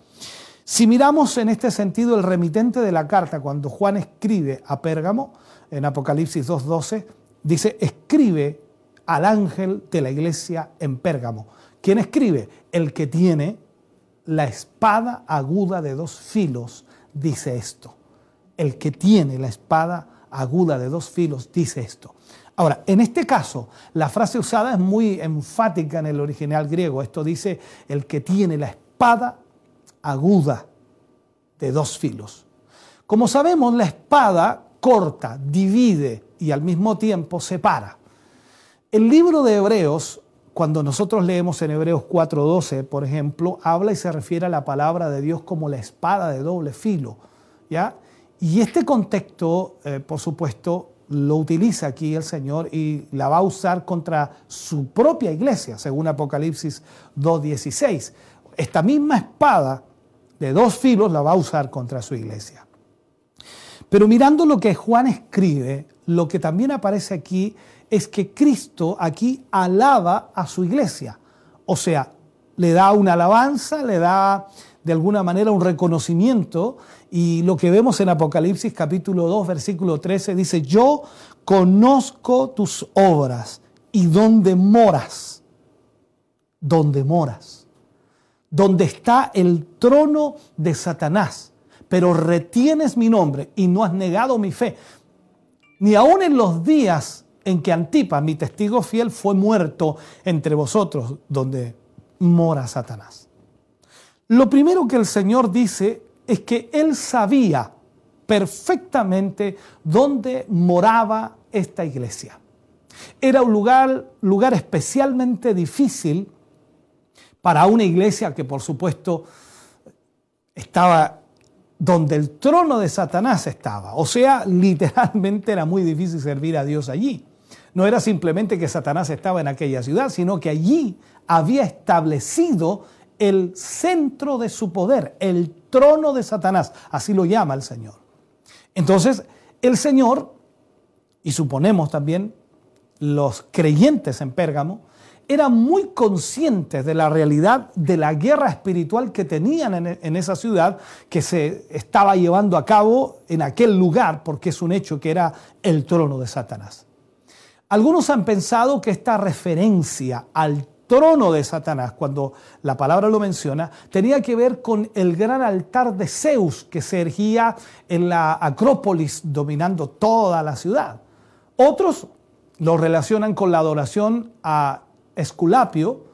si miramos en este sentido el remitente de la carta, cuando Juan escribe a Pérgamo, en Apocalipsis 2.12, dice, escribe al ángel de la iglesia en Pérgamo. ¿Quién escribe? El que tiene la espada aguda de dos filos, dice esto. El que tiene la espada aguda de dos filos, dice esto. Ahora, en este caso, la frase usada es muy enfática en el original griego. Esto dice, el que tiene la espada aguda de dos filos. Como sabemos, la espada corta, divide y al mismo tiempo separa. El libro de Hebreos, cuando nosotros leemos en Hebreos 4:12, por ejemplo, habla y se refiere a la palabra de Dios como la espada de doble filo, ¿ya? Y este contexto, eh, por supuesto, lo utiliza aquí el Señor y la va a usar contra su propia iglesia, según Apocalipsis 2.16. Esta misma espada de dos filos la va a usar contra su iglesia. Pero mirando lo que Juan escribe, lo que también aparece aquí es que Cristo aquí alaba a su iglesia. O sea, le da una alabanza, le da de alguna manera un reconocimiento y lo que vemos en Apocalipsis capítulo 2 versículo 13 dice, yo conozco tus obras y dónde moras, dónde moras, donde está el trono de Satanás, pero retienes mi nombre y no has negado mi fe, ni aun en los días en que Antipas, mi testigo fiel, fue muerto entre vosotros, donde mora Satanás. Lo primero que el Señor dice es que Él sabía perfectamente dónde moraba esta iglesia. Era un lugar, lugar especialmente difícil para una iglesia que por supuesto estaba donde el trono de Satanás estaba. O sea, literalmente era muy difícil servir a Dios allí. No era simplemente que Satanás estaba en aquella ciudad, sino que allí había establecido el centro de su poder, el trono de Satanás, así lo llama el Señor. Entonces, el Señor, y suponemos también los creyentes en Pérgamo, eran muy conscientes de la realidad de la guerra espiritual que tenían en, en, esa ciudad, que se estaba llevando a cabo en aquel lugar, porque es un hecho que era el trono de Satanás. Algunos han pensado que esta referencia al trono de Satanás, cuando la palabra lo menciona, tenía que ver con el gran altar de Zeus que se ergía en la Acrópolis dominando toda la ciudad. Otros lo relacionan con la adoración a Esculapio,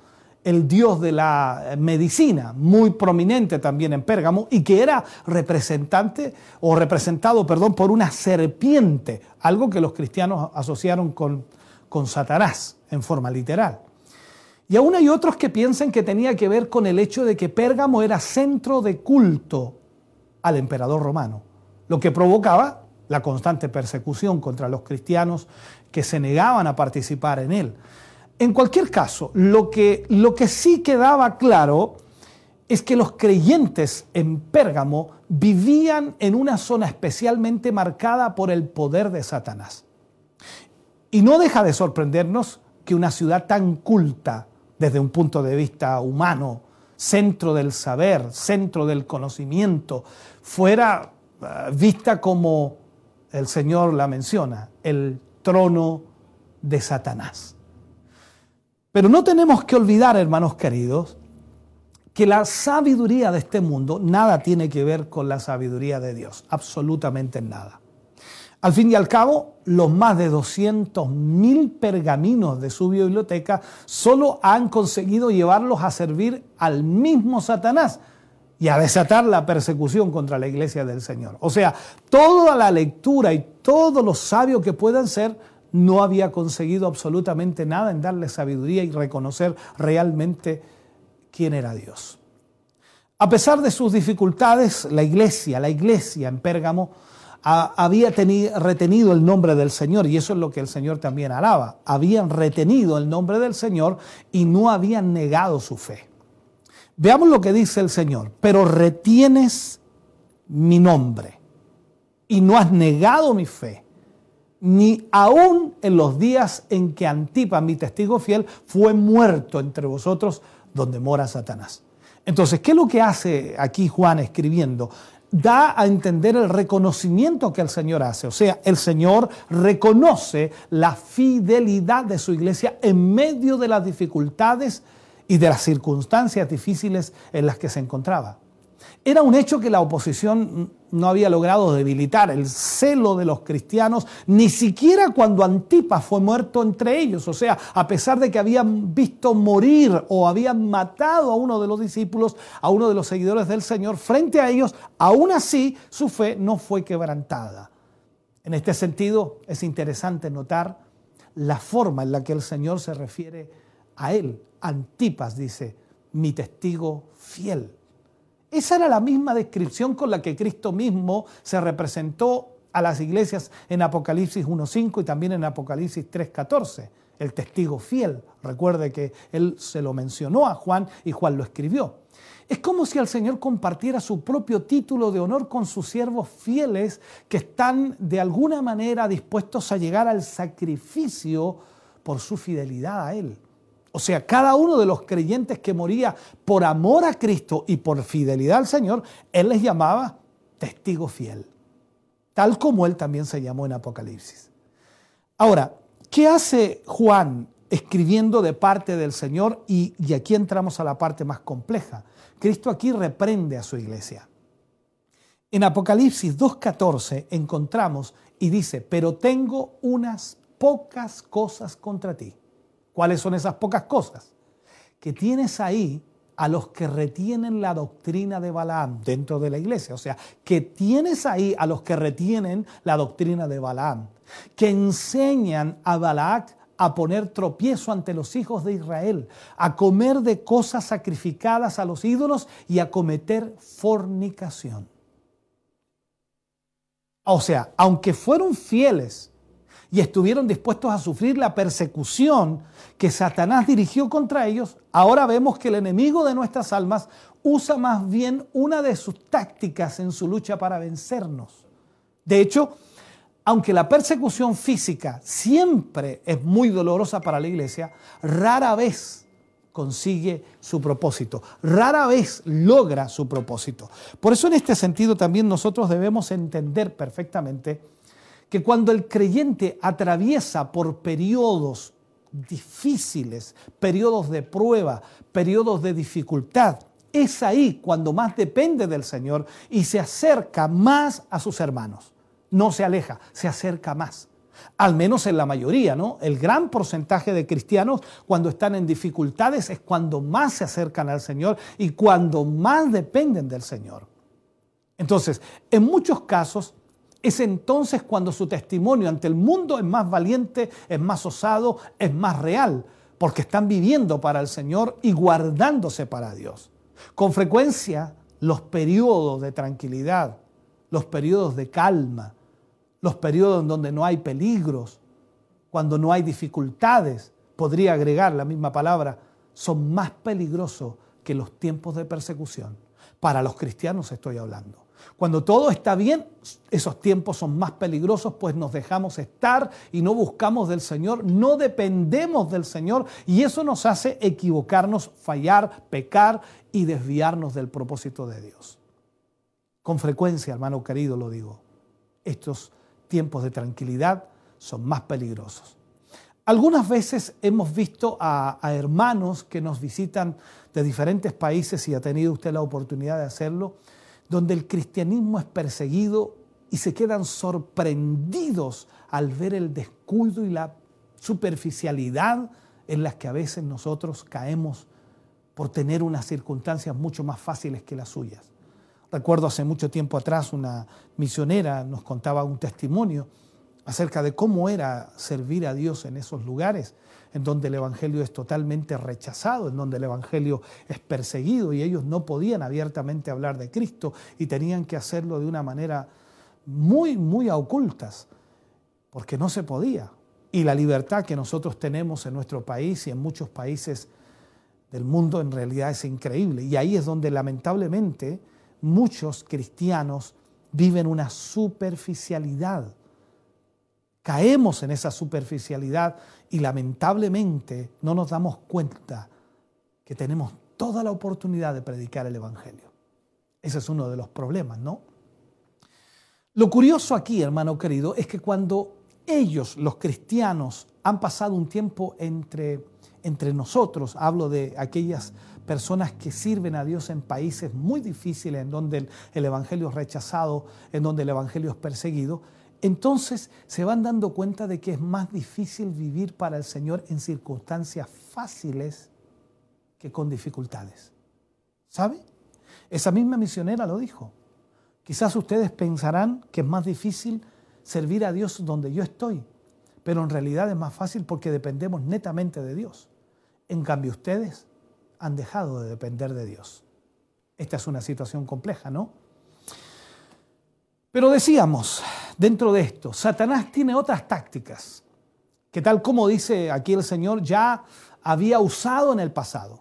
el dios de la medicina, muy prominente también en Pérgamo, y que era representante o representado, perdón, por una serpiente, algo que los cristianos asociaron con, con Satanás en forma literal. Y aún hay otros que piensan que tenía que ver con el hecho de que Pérgamo era centro de culto al emperador romano, lo que provocaba la constante persecución contra los cristianos que se negaban a participar en él. En cualquier caso, lo que, lo que sí quedaba claro es que los creyentes en Pérgamo vivían en una zona especialmente marcada por el poder de Satanás. Y no deja de sorprendernos que una ciudad tan culta, desde un punto de vista humano, centro del saber, centro del conocimiento, fuera uh, vista como el Señor la menciona, el trono de Satanás. Pero no tenemos que olvidar, hermanos queridos, que la sabiduría de este mundo nada tiene que ver con la sabiduría de Dios, absolutamente nada. Al fin y al cabo, los más de 200.000 pergaminos de su biblioteca solo han conseguido llevarlos a servir al mismo Satanás y a desatar la persecución contra la iglesia del Señor. O sea, toda la lectura y todo lo sabio que puedan ser no había conseguido absolutamente nada en darle sabiduría y reconocer realmente quién era Dios. A pesar de sus dificultades, la iglesia, la iglesia en Pérgamo, había retenido el nombre del Señor y eso es lo que el Señor también alaba. Habían retenido el nombre del Señor y no habían negado su fe. Veamos lo que dice el Señor. Pero retienes mi nombre y no has negado mi fe, ni aún en los días en que Antipa, mi testigo fiel, fue muerto entre vosotros donde mora Satanás. Entonces, ¿qué es lo que hace aquí Juan escribiendo? Da a entender el reconocimiento que el Señor hace. O sea, el Señor reconoce la fidelidad de su iglesia en medio de las dificultades y de las circunstancias difíciles en las que se encontraba. Era un hecho que la oposición no había logrado debilitar el celo de los cristianos, ni siquiera cuando Antipas fue muerto entre ellos. O sea, a pesar de que habían visto morir o habían matado a uno de los discípulos, a uno de los seguidores del Señor, frente a ellos, aún así su fe no fue quebrantada. En este sentido, es interesante notar la forma en la que el Señor se refiere a él. Antipas dice, mi testigo fiel. Esa era la misma descripción con la que Cristo mismo se representó a las iglesias en Apocalipsis 1.5 y también en Apocalipsis 3.14, el testigo fiel. Recuerde que él se lo mencionó a Juan y Juan lo escribió. Es como si el Señor compartiera su propio título de honor con sus siervos fieles que están de alguna manera dispuestos a llegar al sacrificio por su fidelidad a Él. O sea, cada uno de los creyentes que moría por amor a Cristo y por fidelidad al Señor, Él les llamaba testigo fiel, tal como Él también se llamó en Apocalipsis. Ahora, ¿qué hace Juan escribiendo de parte del Señor? Y, y aquí entramos a la parte más compleja. Cristo aquí reprende a su iglesia. En Apocalipsis 2.14 encontramos y dice, pero tengo unas pocas cosas contra ti. ¿Cuáles son esas pocas cosas? Que tienes ahí a los que retienen la doctrina de Balaam dentro de la iglesia. O sea, que tienes ahí a los que retienen la doctrina de Balaam, que enseñan a Balac a poner tropiezo ante los hijos de Israel, a comer de cosas sacrificadas a los ídolos y a cometer fornicación. O sea, aunque fueron fieles y estuvieron dispuestos a sufrir la persecución que Satanás dirigió contra ellos, ahora vemos que el enemigo de nuestras almas usa más bien una de sus tácticas en su lucha para vencernos. De hecho, aunque la persecución física siempre es muy dolorosa para la iglesia, rara vez consigue su propósito, rara vez logra su propósito. Por eso en este sentido también nosotros debemos entender perfectamente que cuando el creyente atraviesa por periodos difíciles, periodos de prueba, periodos de dificultad, es ahí cuando más depende del Señor y se acerca más a sus hermanos. No se aleja, se acerca más al menos en la mayoría, ¿no? El gran porcentaje de cristianos cuando están en dificultades es cuando más se acercan al Señor y cuando más dependen del Señor. Entonces, en muchos casos, es entonces cuando su testimonio ante el mundo es más valiente, es más osado, es más real, porque están viviendo para el Señor y guardándose para Dios. Con frecuencia, los periodos de tranquilidad, los periodos de calma, los periodos en donde no hay peligros, cuando no hay dificultades, podría agregar la misma palabra, son más peligrosos que los tiempos de persecución. Para los cristianos estoy hablando. Cuando todo está bien, esos tiempos son más peligrosos, pues nos dejamos estar y no buscamos del Señor, no dependemos del Señor y eso nos hace equivocarnos, fallar, pecar y desviarnos del propósito de Dios. Con frecuencia, hermano querido, lo digo, estos tiempos de tranquilidad son más peligrosos. Algunas veces hemos visto a, hermanos que nos visitan de diferentes países y ha tenido usted la oportunidad de hacerlo, donde el cristianismo es perseguido y se quedan sorprendidos al ver el descuido y la superficialidad en las que a veces nosotros caemos por tener unas circunstancias mucho más fáciles que las suyas. Recuerdo hace mucho tiempo atrás una misionera nos contaba un testimonio acerca de cómo era servir a Dios en esos lugares en donde el Evangelio es totalmente rechazado, en donde el Evangelio es perseguido y ellos no podían abiertamente hablar de Cristo y tenían que hacerlo de una manera muy, muy ocultas, porque no se podía. Y la libertad que nosotros tenemos en nuestro país y en muchos países del mundo en realidad es increíble. Y ahí es donde lamentablemente muchos cristianos viven una superficialidad. Caemos en esa superficialidad y lamentablemente no nos damos cuenta que tenemos toda la oportunidad de predicar el Evangelio. Ese es uno de los problemas, ¿no? Lo curioso aquí, hermano querido, es que cuando ellos, los cristianos, han pasado un tiempo entre, entre nosotros, hablo de aquellas personas que sirven a Dios en países muy difíciles, en donde el, Evangelio es rechazado, en donde el Evangelio es perseguido, entonces se van dando cuenta de que es más difícil vivir para el Señor en circunstancias fáciles que con dificultades. ¿Sabe? Esa misma misionera lo dijo. Quizás ustedes pensarán que es más difícil servir a Dios donde yo estoy, pero en realidad es más fácil porque dependemos netamente de Dios. En cambio ustedes han dejado de depender de Dios. Esta es una situación compleja, ¿no? Pero decíamos, dentro de esto, Satanás tiene otras tácticas que tal como dice aquí el Señor, ya había usado en el pasado.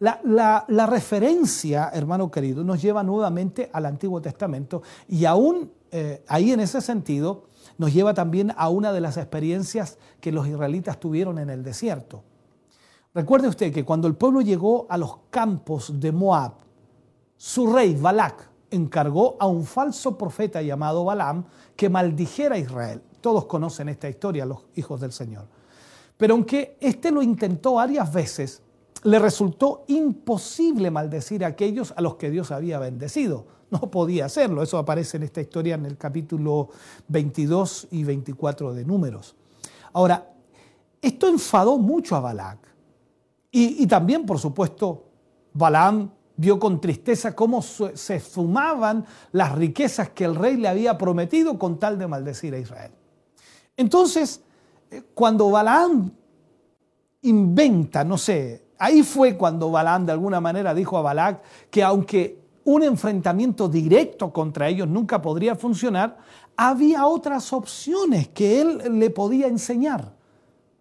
La, referencia, hermano querido, nos lleva nuevamente al Antiguo Testamento y aún eh, ahí en ese sentido nos lleva también a una de las experiencias que los israelitas tuvieron en el desierto. Recuerde usted que cuando el pueblo llegó a los campos de Moab, su rey Balak encargó a un falso profeta llamado Balaam que maldijera a Israel. Todos conocen esta historia, los hijos del Señor. Pero aunque éste lo intentó varias veces, le resultó imposible maldecir a aquellos a los que Dios había bendecido. No podía hacerlo. Eso aparece en esta historia en el capítulo 22 y 24 de Números. Ahora, esto enfadó mucho a Balac. Y, y también, por supuesto, Balaam vio con tristeza cómo se fumaban las riquezas que el rey le había prometido con tal de maldecir a Israel. Entonces, eh, cuando Balaam inventa, no sé, ahí fue cuando Balaam de alguna manera dijo a Balac que aunque un enfrentamiento directo contra ellos nunca podría funcionar, había otras opciones que él le podía enseñar.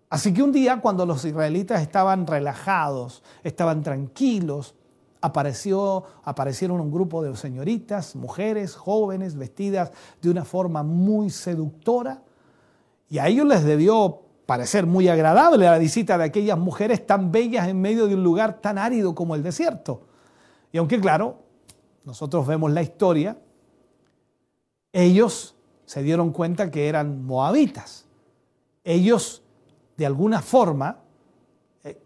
Así que un día cuando los israelitas estaban relajados, estaban tranquilos, apareció, aparecieron un grupo de señoritas, mujeres, jóvenes, vestidas de una forma muy seductora, y a ellos les debió parecer muy agradable la visita de aquellas mujeres tan bellas en medio de un lugar tan árido como el desierto. Y aunque claro, nosotros vemos la historia, ellos se dieron cuenta que eran moabitas. Ellos, de alguna forma,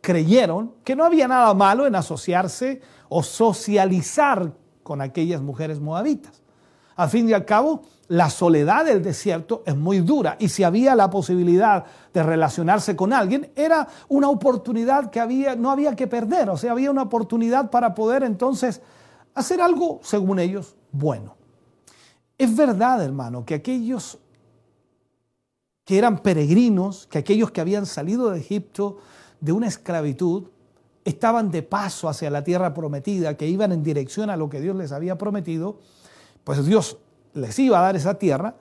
creyeron que no había nada malo en asociarse o socializar con aquellas mujeres moabitas. Al fin y al cabo, la soledad del desierto es muy dura y si había la posibilidad de relacionarse con alguien, era una oportunidad que había, no había que perder, o sea, había una oportunidad para poder entonces hacer algo, según ellos, bueno. Es verdad, hermano, que aquellos que eran peregrinos, que aquellos que habían salido de Egipto de una esclavitud, estaban de paso hacia la tierra prometida, que iban en dirección a lo que Dios les había prometido, pues Dios les iba a dar esa tierra,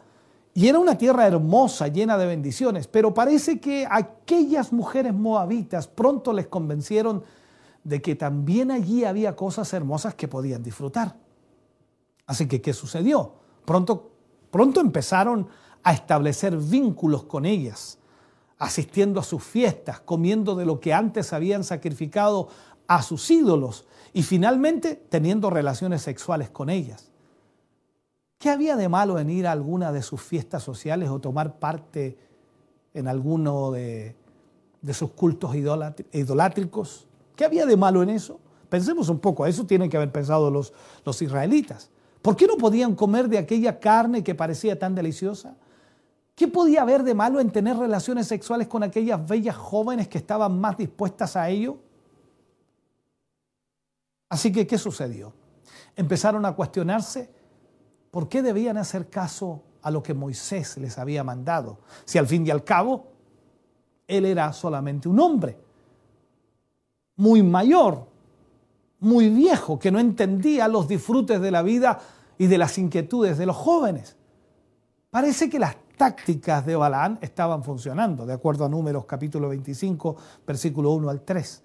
y era una tierra hermosa, llena de bendiciones, pero parece que aquellas mujeres moabitas pronto les convencieron de que también allí había cosas hermosas que podían disfrutar. Así que, ¿qué sucedió? Pronto, pronto empezaron a establecer vínculos con ellas, asistiendo a sus fiestas, comiendo de lo que antes habían sacrificado a sus ídolos y finalmente teniendo relaciones sexuales con ellas. ¿Qué había de malo en ir a alguna de sus fiestas sociales o tomar parte en alguno de, sus cultos idolátricos? ¿Qué había de malo en eso? Pensemos un poco, eso tienen que haber pensado los, los israelitas. ¿Por qué no podían comer de aquella carne que parecía tan deliciosa? ¿Qué podía haber de malo en tener relaciones sexuales con aquellas bellas jóvenes que estaban más dispuestas a ello? Así que, ¿qué sucedió? Empezaron a cuestionarse por qué debían hacer caso a lo que Moisés les había mandado, si al fin y al cabo él era solamente un hombre muy mayor, muy viejo, que no entendía los disfrutes de la vida y de las inquietudes de los jóvenes. Parece que las tácticas de Balaán estaban funcionando, de acuerdo a Números capítulo 25, versículo 1 al 3.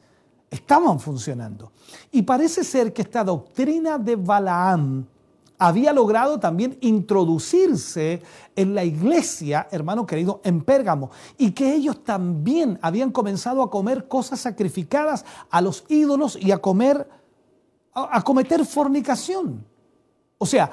Estaban funcionando. Y parece ser que esta doctrina de Balaam había logrado también introducirse en la iglesia, hermano querido, en Pérgamo, y que ellos también habían comenzado a comer cosas sacrificadas a los ídolos y a comer, a, cometer fornicación. O sea,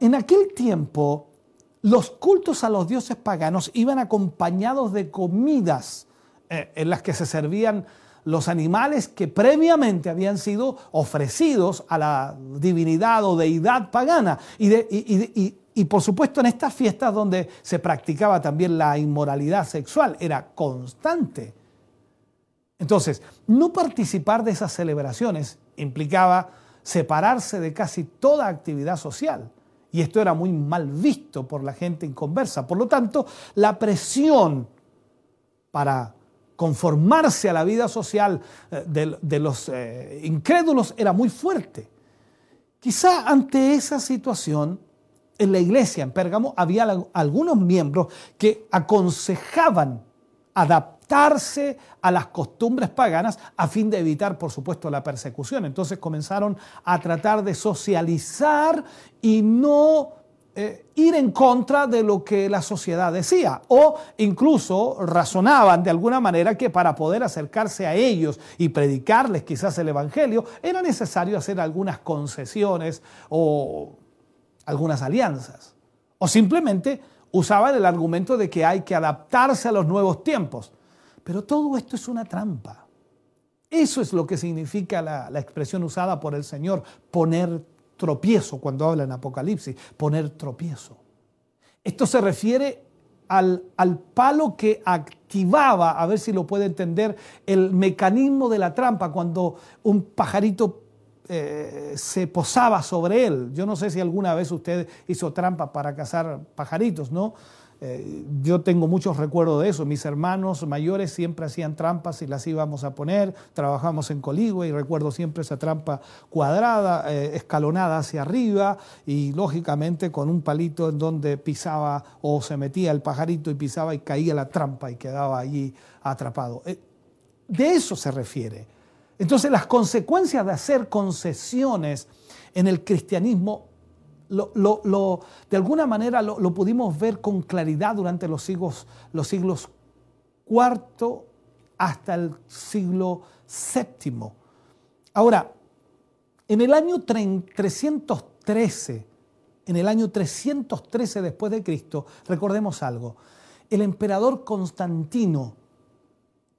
en aquel tiempo los cultos a los dioses paganos iban acompañados de comidas eh, en las que se servían los animales que previamente habían sido ofrecidos a la divinidad o deidad pagana. Y, por supuesto en estas fiestas donde se practicaba también la inmoralidad sexual, era constante. Entonces, no participar de esas celebraciones implicaba separarse de casi toda actividad social. Y esto era muy mal visto por la gente inconversa. Por lo tanto, la presión para conformarse a la vida social eh, de, los eh, incrédulos era muy fuerte. Quizá ante esa situación, en la iglesia en Pérgamo había algunos miembros que aconsejaban adaptarse a las costumbres paganas a fin de evitar, por supuesto, la persecución. Entonces comenzaron a tratar de socializar y no eh, ir en contra de lo que la sociedad decía o incluso razonaban de alguna manera que para poder acercarse a ellos y predicarles quizás el Evangelio era necesario hacer algunas concesiones o algunas alianzas. O simplemente usaban el argumento de que hay que adaptarse a los nuevos tiempos. Pero todo esto es una trampa. Eso es lo que significa la, expresión usada por el Señor, poner tropiezo cuando habla en Apocalipsis, poner tropiezo. Esto se refiere al, al, palo que activaba, a ver si lo puede entender, el mecanismo de la trampa cuando un pajarito eh, se posaba sobre él. Yo no sé si alguna vez usted hizo trampa para cazar pajaritos, ¿no? Eh, yo tengo muchos recuerdos de eso. Mis hermanos mayores siempre hacían trampas y las íbamos a poner. Trabajamos en Coligüe y recuerdo siempre esa trampa cuadrada, eh, escalonada hacia arriba y lógicamente con un palito en donde pisaba o se metía el pajarito y pisaba y caía la trampa y quedaba allí atrapado. Eh, de eso se refiere. Entonces las consecuencias de hacer concesiones en el cristianismo lo, de alguna manera lo, pudimos ver con claridad durante los siglos, los siglos IV hasta el siglo VII. Ahora, en el año 313, en el año 313 después de Cristo, recordemos algo, el emperador Constantino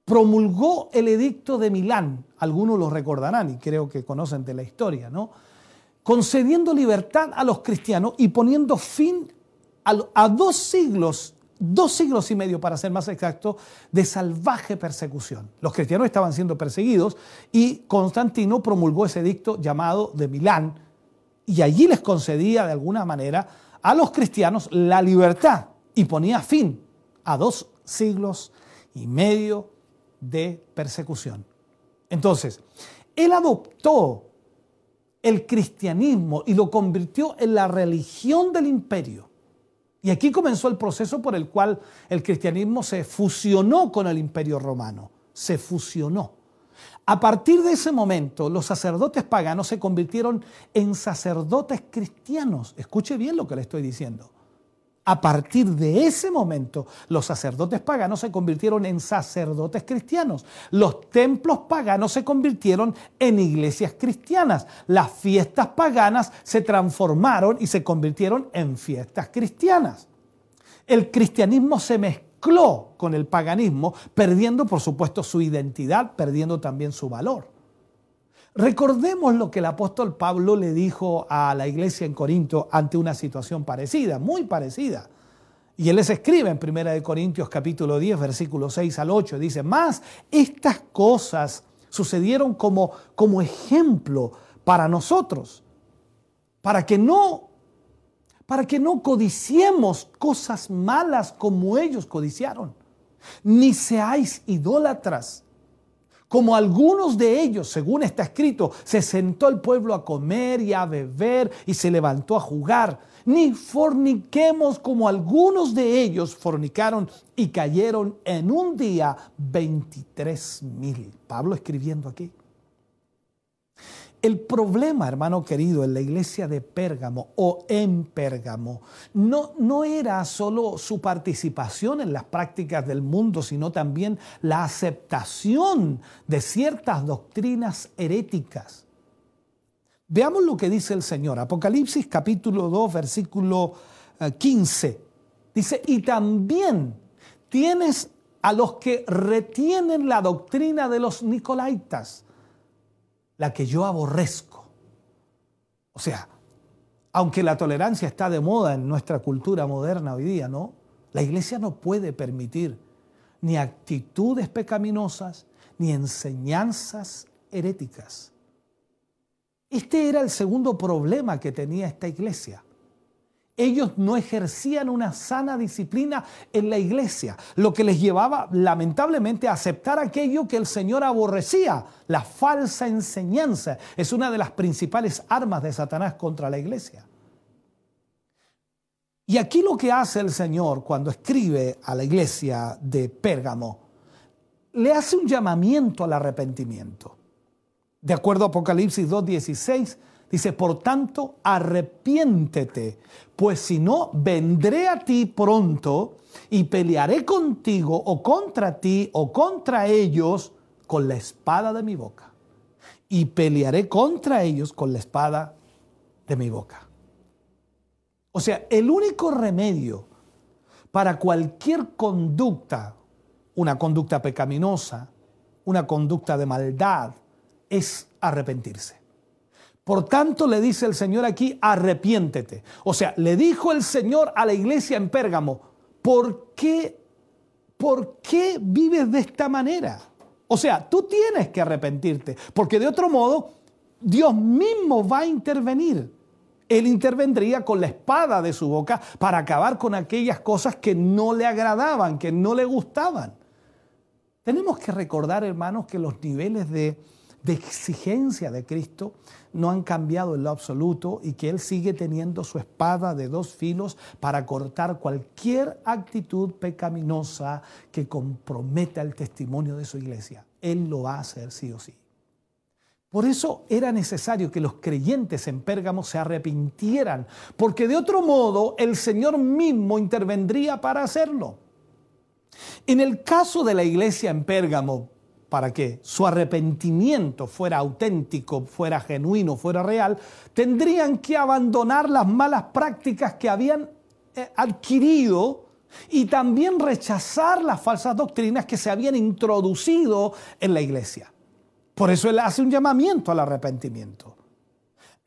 promulgó el edicto de Milán, algunos lo recordarán y creo que conocen de la historia, ¿no? Concediendo libertad a los cristianos y poniendo fin a, dos siglos, dos siglos y medio para ser más exacto, de salvaje persecución. Los cristianos estaban siendo perseguidos y Constantino promulgó ese edicto llamado de Milán y allí les concedía de alguna manera a los cristianos la libertad y ponía fin a dos siglos y medio de persecución. Entonces, él adoptó el cristianismo y lo convirtió en la religión del imperio. Y aquí comenzó el proceso por el cual el cristianismo se fusionó con el imperio romano, se fusionó. A partir de ese momento, los sacerdotes paganos se convirtieron en sacerdotes cristianos. Escuche bien lo que le estoy diciendo. A partir de ese momento, los sacerdotes paganos se convirtieron en sacerdotes cristianos. Los templos paganos se convirtieron en iglesias cristianas. Las fiestas paganas se transformaron y se convirtieron en fiestas cristianas. El cristianismo se mezcló con el paganismo, perdiendo por supuesto su identidad, perdiendo también su valor. Recordemos lo que el apóstol Pablo le dijo a la iglesia en Corinto ante una situación parecida, muy parecida. Y él les escribe en 1 Corintios capítulo 10, versículo 6 al 8, dice, más estas cosas sucedieron como, como ejemplo para nosotros, para que no para que no codiciemos cosas malas como ellos codiciaron, ni seáis idólatras como algunos de ellos, según está escrito, se sentó el pueblo a comer y a beber y se levantó a jugar. Ni forniquemos como algunos de ellos fornicaron y cayeron en un día 23 mil. Pablo escribiendo aquí. El problema, hermano querido, en la iglesia de Pérgamo o en Pérgamo no, no era solo su participación en las prácticas del mundo, sino también la aceptación de ciertas doctrinas heréticas. Veamos lo que dice el Señor. Apocalipsis capítulo 2, versículo 15. Eh, dice, y también tienes a los que retienen la doctrina de los nicolaitas la que yo aborrezco. O sea, aunque la tolerancia está de moda en nuestra cultura moderna hoy día, ¿no? La iglesia no puede permitir ni actitudes pecaminosas, ni enseñanzas heréticas. Este era el segundo problema que tenía esta iglesia ellos no ejercían una sana disciplina en la iglesia, lo que les llevaba lamentablemente a aceptar aquello que el Señor aborrecía. La falsa enseñanza es una de las principales armas de Satanás contra la iglesia. Y aquí lo que hace el Señor cuando escribe a la iglesia de Pérgamo, le hace un llamamiento al arrepentimiento. De acuerdo a Apocalipsis 2.16, Dice, por tanto, arrepiéntete, pues si no, vendré a ti pronto y pelearé contigo o contra ti o contra ellos con la espada de mi boca. Y pelearé contra ellos con la espada de mi boca. O sea, el único remedio para cualquier conducta, una conducta pecaminosa, una conducta de maldad, es arrepentirse. Por tanto, le dice el Señor aquí, arrepiéntete. O sea, le dijo el Señor a la iglesia en Pérgamo, ¿por qué, por qué vives de esta manera? O sea, tú tienes que arrepentirte, porque de otro modo, Dios mismo va a intervenir. Él intervendría con la espada de su boca para acabar con aquellas cosas que no le agradaban, que no le gustaban. Tenemos que recordar, hermanos, que los niveles de, de exigencia de Cristo no han cambiado en lo absoluto y que Él sigue teniendo su espada de dos filos para cortar cualquier actitud pecaminosa que comprometa el testimonio de su iglesia. Él lo va a hacer sí o sí. Por eso era necesario que los creyentes en Pérgamo se arrepintieran, porque de otro modo el Señor mismo intervendría para hacerlo. En el caso de la iglesia en Pérgamo, para que su arrepentimiento fuera auténtico, fuera genuino, fuera real, tendrían que abandonar las malas prácticas que habían eh, adquirido y también rechazar las falsas doctrinas que se habían introducido en la iglesia. Por eso él hace un llamamiento al arrepentimiento.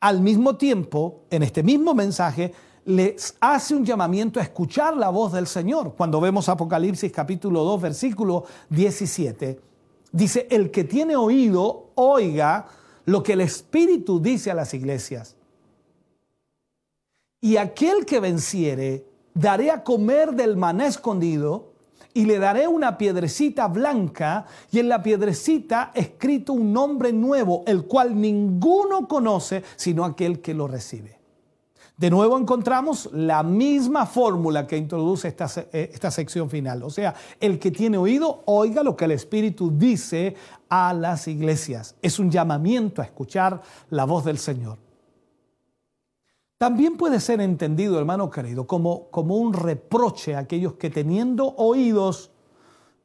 Al mismo tiempo, en este mismo mensaje, les hace un llamamiento a escuchar la voz del Señor. Cuando vemos Apocalipsis capítulo 2, versículo 17, dice, el que tiene oído, oiga lo que el Espíritu dice a las iglesias. Y aquel que venciere, daré a comer del maná escondido y le daré una piedrecita blanca y en la piedrecita escrito un nombre nuevo, el cual ninguno conoce sino aquel que lo recibe. De nuevo encontramos la misma fórmula que introduce esta, eh, esta, sección final. O sea, el que tiene oído, oiga lo que el Espíritu dice a las iglesias. Es un llamamiento a escuchar la voz del Señor. También puede ser entendido, hermano querido, como, como un reproche a aquellos que teniendo oídos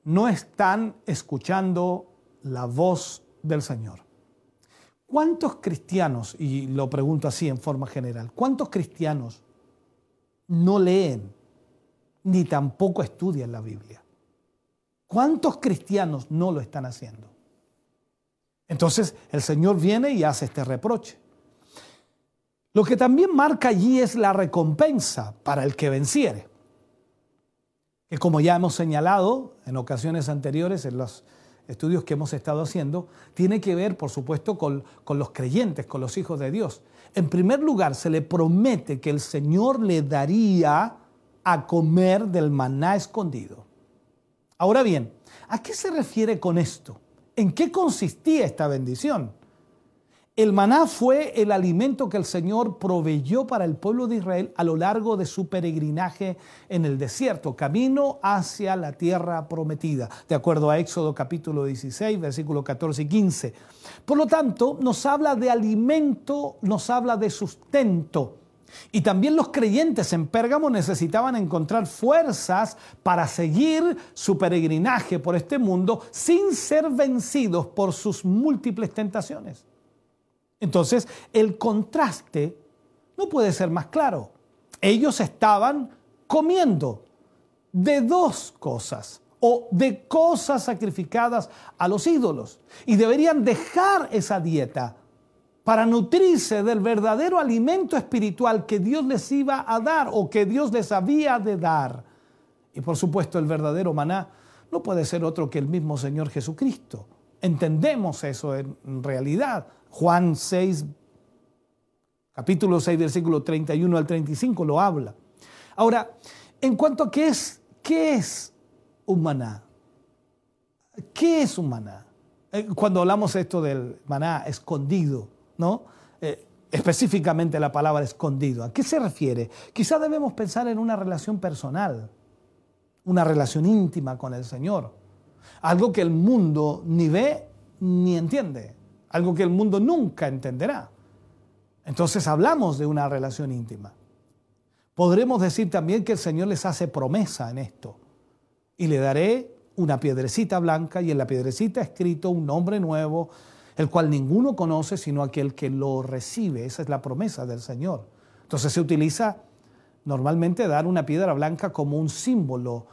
no están escuchando la voz del Señor. ¿Cuántos cristianos, y lo pregunto así en forma general, cuántos cristianos no leen ni tampoco estudian la Biblia? ¿Cuántos cristianos no lo están haciendo? Entonces el Señor viene y hace este reproche. Lo que también marca allí es la recompensa para el que venciere. Que como ya hemos señalado en ocasiones anteriores en los estudios que hemos estado haciendo, tiene que ver, por supuesto, con, con, los creyentes, con los hijos de Dios. En primer lugar, se le promete que el Señor le daría a comer del maná escondido. Ahora bien, ¿a qué se refiere con esto? ¿En qué consistía esta bendición? El maná fue el alimento que el Señor proveyó para el pueblo de Israel a lo largo de su peregrinaje en el desierto, camino hacia la tierra prometida, de acuerdo a Éxodo capítulo 16, versículos 14 y 15. Por lo tanto, nos habla de alimento, nos habla de sustento. Y también los creyentes en Pérgamo necesitaban encontrar fuerzas para seguir su peregrinaje por este mundo sin ser vencidos por sus múltiples tentaciones. Entonces, el contraste no puede ser más claro. Ellos estaban comiendo de dos cosas o de cosas sacrificadas a los ídolos y deberían dejar esa dieta para nutrirse del verdadero alimento espiritual que Dios les iba a dar o que Dios les había de dar. Y por supuesto el verdadero maná no puede ser otro que el mismo Señor Jesucristo. Entendemos eso en realidad. Juan 6, capítulo 6, versículo 31 al 35 lo habla. Ahora, en cuanto a qué es, qué es un ¿qué es un? Eh, cuando hablamos esto del maná escondido, ¿no? Eh, específicamente la palabra escondido, ¿a qué se refiere? Quizá debemos pensar en una relación personal, una relación íntima con el Señor, algo que el mundo ni ve ni entiende algo que el mundo nunca entenderá. Entonces hablamos de una relación íntima. Podremos decir también que el Señor les hace promesa en esto. Y le daré una piedrecita blanca y en la piedrecita escrito un nombre nuevo, el cual ninguno conoce sino aquel que lo recibe. Esa es la promesa del Señor. Entonces se utiliza normalmente dar una piedra blanca como un símbolo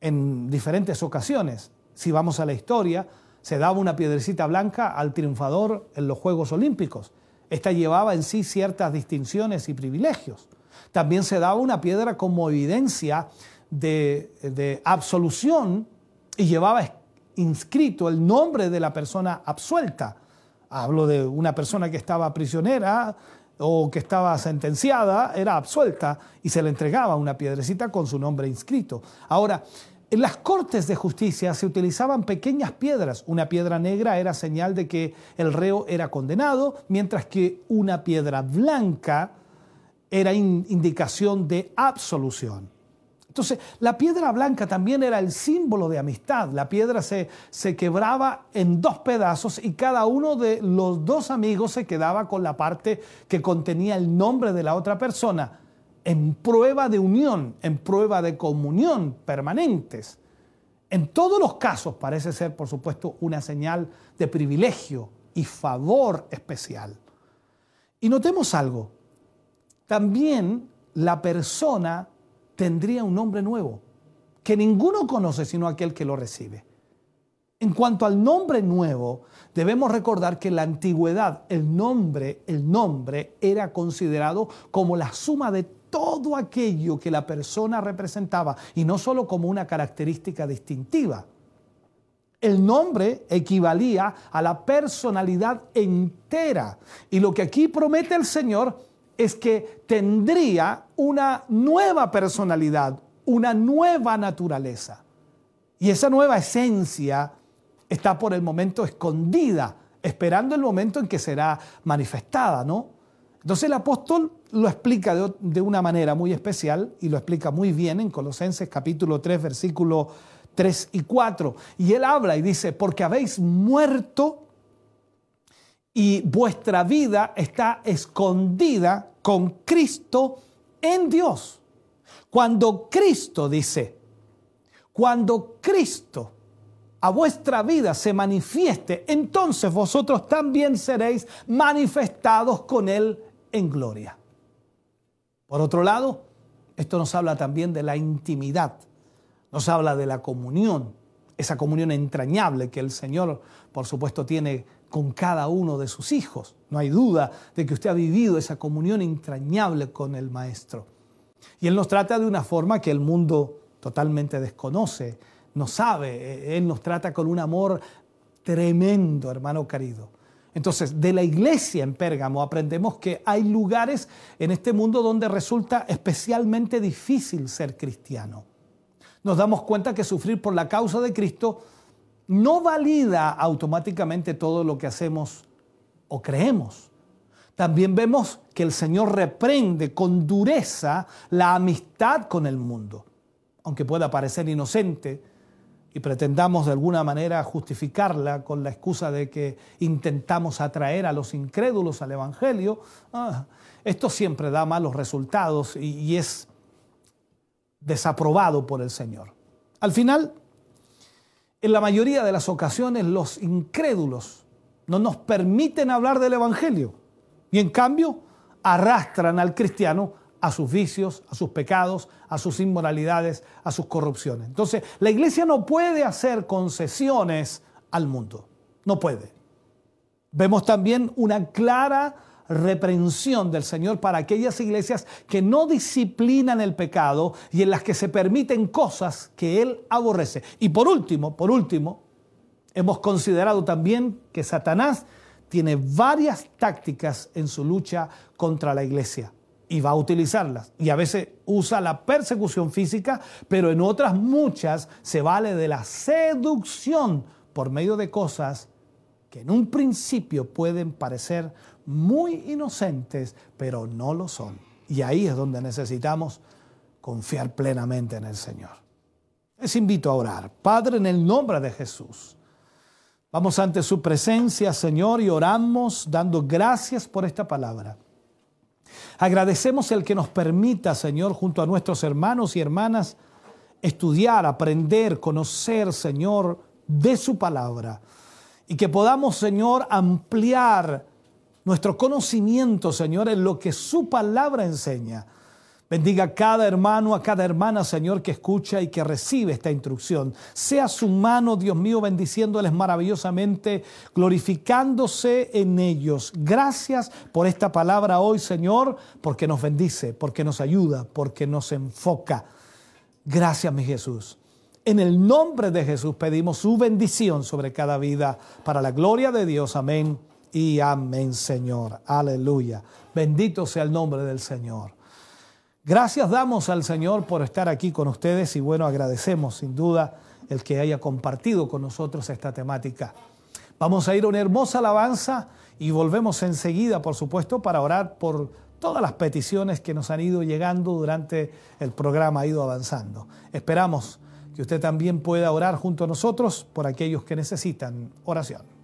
en diferentes ocasiones. Si vamos a la historia, se daba una piedrecita blanca al triunfador en los Juegos Olímpicos. Esta llevaba en sí ciertas distinciones y privilegios. También se daba una piedra como evidencia de, absolución y llevaba inscrito el nombre de la persona absuelta. Hablo de una persona que estaba prisionera o que estaba sentenciada, era absuelta y se le entregaba una piedrecita con su nombre inscrito. Ahora, en las cortes de justicia se utilizaban pequeñas piedras. Una piedra negra era señal de que el reo era condenado, mientras que una piedra blanca era indicación de absolución. Entonces, la piedra blanca también era el símbolo de amistad. La piedra se, se, quebraba en dos pedazos y cada uno de los dos amigos se quedaba con la parte que contenía el nombre de la otra persona, en prueba de unión, en prueba de comunión permanentes. En todos los casos parece ser, por supuesto, una señal de privilegio y favor especial. Y notemos algo, también la persona tendría un nombre nuevo, que ninguno conoce sino aquel que lo recibe. En cuanto al nombre nuevo, debemos recordar que en la antigüedad el nombre, el nombre era considerado como la suma de todo aquello que la persona representaba y no solo como una característica distintiva. El nombre equivalía a la personalidad entera. Y lo que aquí promete el Señor es que tendría una nueva personalidad, una nueva naturaleza. Y esa nueva esencia está por el momento escondida, esperando el momento en que será manifestada, ¿no? Entonces el apóstol lo explica de, una manera muy especial y lo explica muy bien en Colosenses capítulo 3, versículo 3 y 4. Y él habla y dice, porque habéis muerto y vuestra vida está escondida con Cristo en Dios. Cuando Cristo dice, cuando Cristo a vuestra vida se manifieste, entonces vosotros también seréis manifestados con Él en gloria. Por otro lado, esto nos habla también de la intimidad, nos habla de la comunión, esa comunión entrañable que el Señor, por supuesto, tiene con cada uno de sus hijos. No hay duda de que usted ha vivido esa comunión entrañable con el Maestro. Y Él nos trata de una forma que el mundo totalmente desconoce, no sabe. Él nos trata con un amor tremendo, hermano querido. Entonces, de la iglesia en Pérgamo aprendemos que hay lugares en este mundo donde resulta especialmente difícil ser cristiano. Nos damos cuenta que sufrir por la causa de Cristo no valida automáticamente todo lo que hacemos o creemos. También vemos que el Señor reprende con dureza la amistad con el mundo, aunque pueda parecer inocente y pretendamos de alguna manera justificarla con la excusa de que intentamos atraer a los incrédulos al Evangelio, ah, esto siempre da malos resultados y, y es desaprobado por el Señor. Al final, en la mayoría de las ocasiones los incrédulos no nos permiten hablar del Evangelio y en cambio arrastran al cristiano a sus vicios, a sus pecados, a sus inmoralidades, a sus corrupciones. Entonces, la iglesia no puede hacer concesiones al mundo, no puede. Vemos también una clara reprensión del Señor para aquellas iglesias que no disciplinan el pecado y en las que se permiten cosas que Él aborrece. Y por último, por último, hemos considerado también que Satanás tiene varias tácticas en su lucha contra la iglesia y va a utilizarlas. Y a veces usa la persecución física, pero en otras muchas se vale de la seducción por medio de cosas que en un principio pueden parecer muy inocentes, pero no lo son. Y ahí es donde necesitamos confiar plenamente en el Señor. Les invito a orar. Padre, en el nombre de Jesús. Vamos ante su presencia, Señor, y oramos dando gracias por esta palabra. Agradecemos el que nos permita, Señor, junto a nuestros hermanos y hermanas, estudiar, aprender, conocer, Señor, de su palabra. Y que podamos, Señor, ampliar nuestro conocimiento, Señor, en lo que su palabra enseña. Bendiga a cada hermano, a cada hermana, Señor, que escucha y que recibe esta instrucción. Sea su mano, Dios mío, bendiciéndoles maravillosamente, glorificándose en ellos. Gracias por esta palabra hoy, Señor, porque nos bendice, porque nos ayuda, porque nos enfoca. Gracias, mi Jesús. En el nombre de Jesús pedimos su bendición sobre cada vida, para la gloria de Dios. Amén y amén, Señor. Aleluya. Bendito sea el nombre del Señor. Gracias damos al Señor por estar aquí con ustedes y bueno, agradecemos sin duda el que haya compartido con nosotros esta temática. Vamos a ir a una hermosa alabanza y volvemos enseguida, por supuesto, para orar por todas las peticiones que nos han ido llegando durante el programa, ha ido avanzando. Esperamos que usted también pueda orar junto a nosotros por aquellos que necesitan oración.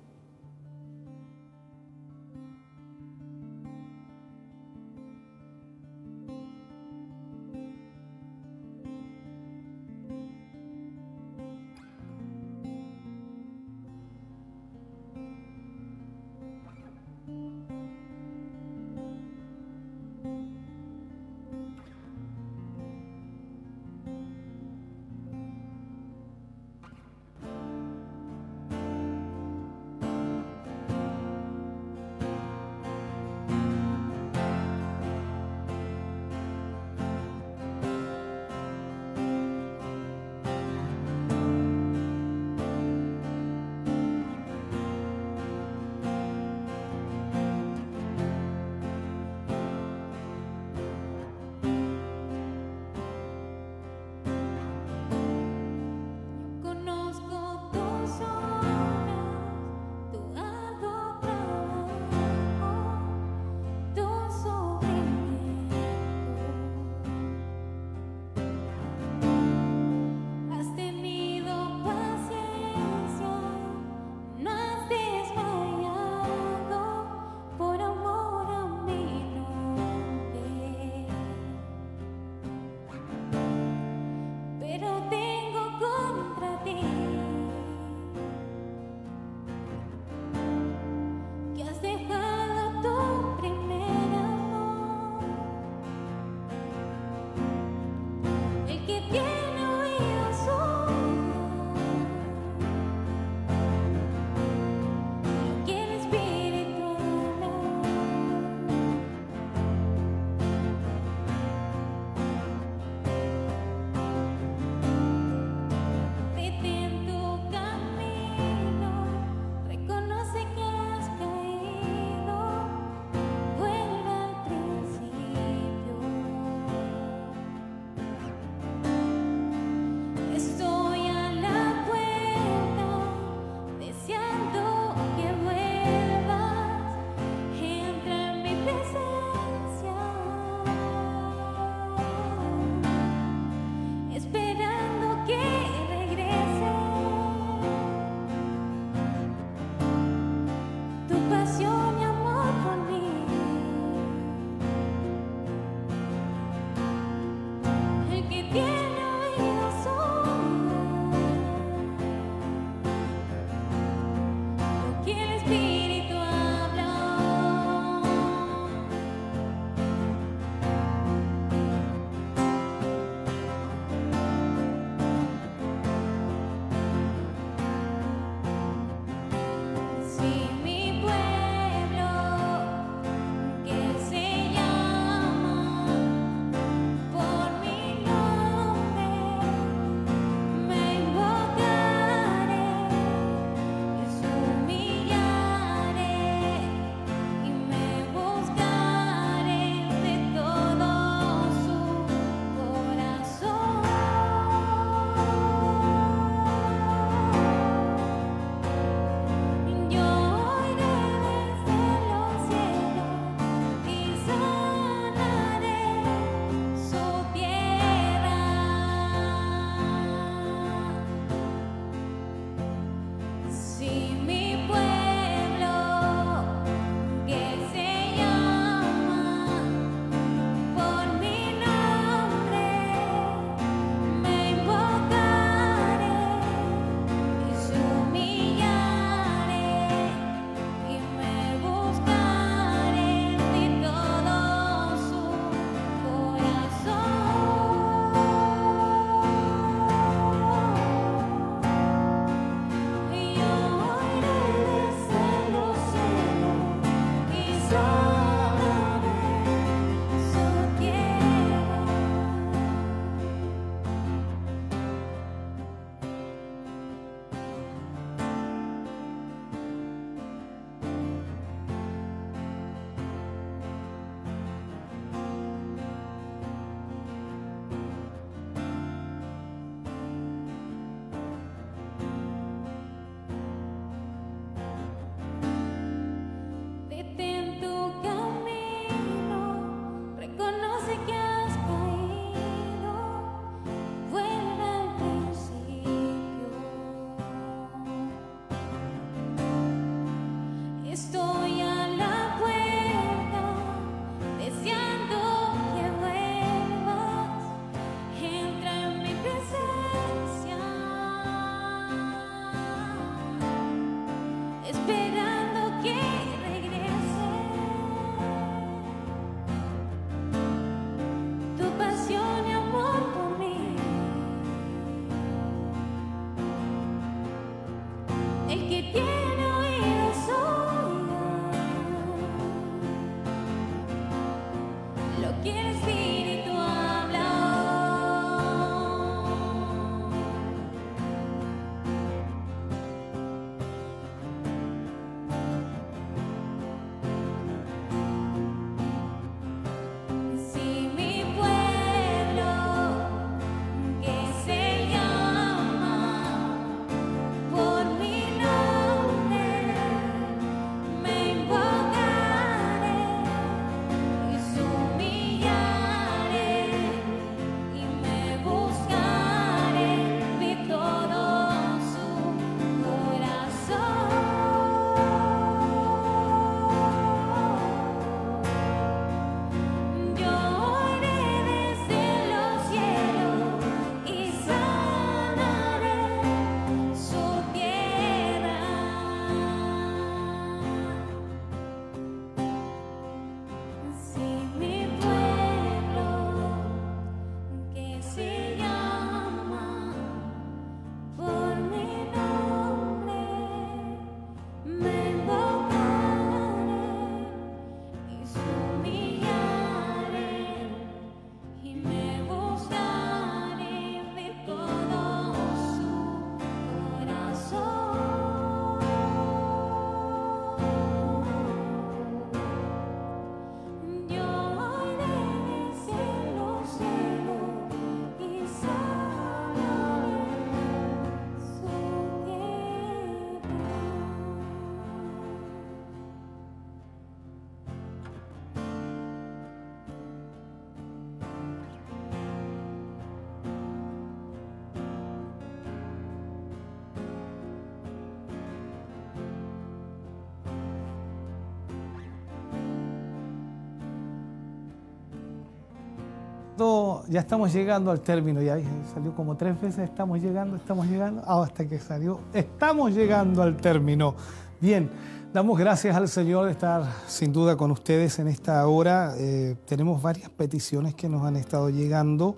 Ya estamos llegando al término, ya salió como tres veces, estamos llegando, estamos llegando, ah, hasta que salió, estamos llegando al término. Bien, damos gracias al Señor de estar sin duda con ustedes en esta hora. Eh, tenemos varias peticiones que nos han estado llegando.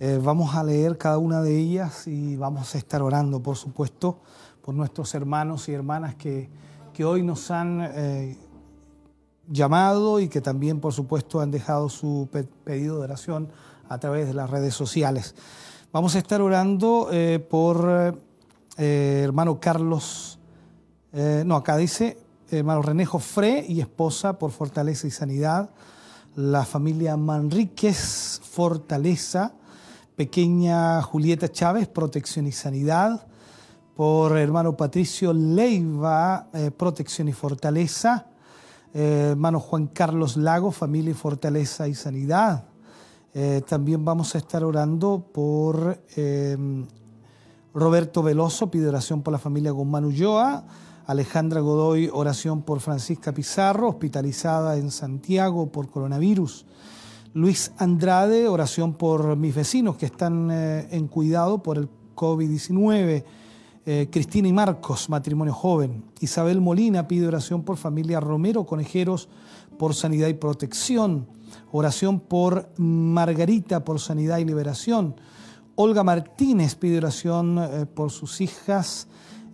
Eh, vamos a leer cada una de ellas y vamos a estar orando, por supuesto, por nuestros hermanos y hermanas que, que hoy nos han eh, llamado y que también, por supuesto, han dejado su pe- pedido de oración a través de las redes sociales. Vamos a estar orando eh, por eh, hermano Carlos, eh, no, acá dice hermano René Jofré y esposa por fortaleza y sanidad, la familia Manríquez, fortaleza, pequeña Julieta Chávez, protección y sanidad, por hermano Patricio Leiva, protección y fortaleza, eh, hermano Juan Carlos Lago, familia y fortaleza y sanidad. Eh, también vamos a estar orando por eh, Roberto Veloso, pide oración por la familia Guzmán Ulloa. Alejandra Godoy, oración por Francisca Pizarro, hospitalizada en Santiago por coronavirus. Luis Andrade, oración por mis vecinos que están eh, en cuidado por el COVID-19. Eh, Cristina y Marcos, matrimonio joven. Isabel Molina pide oración por familia Romero Conejeros por sanidad y protección. Oración por Margarita por sanidad y liberación. Olga Martínez pide oración eh, por sus hijas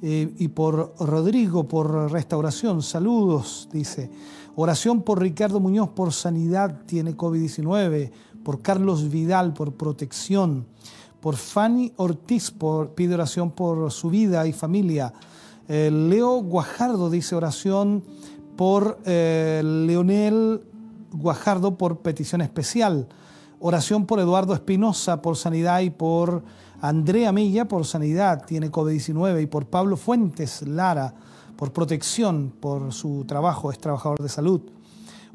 eh, y por Rodrigo por restauración. Saludos, dice. Oración por Ricardo Muñoz por sanidad, tiene COVID-19. Por Carlos Vidal por protección. Por Fanny Ortiz por, pide oración por su vida y familia. Eh, Leo Guajardo dice oración por eh, Leonel Guajardo por petición especial. Oración por Eduardo Espinosa por sanidad y por Andrea Milla por sanidad, tiene COVID-19, y por Pablo Fuentes Lara por protección, por su trabajo, es trabajador de salud.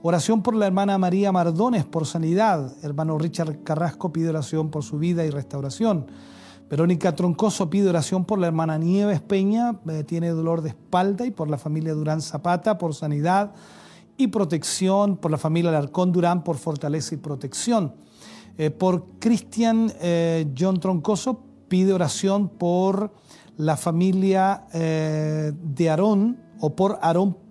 Oración por la hermana María Mardones por sanidad. Hermano Richard Carrasco pide oración por su vida y restauración. Verónica Troncoso pide oración por la hermana Nieves Peña, eh, tiene dolor de espalda y por la familia Durán Zapata por sanidad y protección, por la familia Larcón Durán por fortaleza y protección. Eh, por Cristian eh, John Troncoso pide oración por la familia de Aarón o por Aarón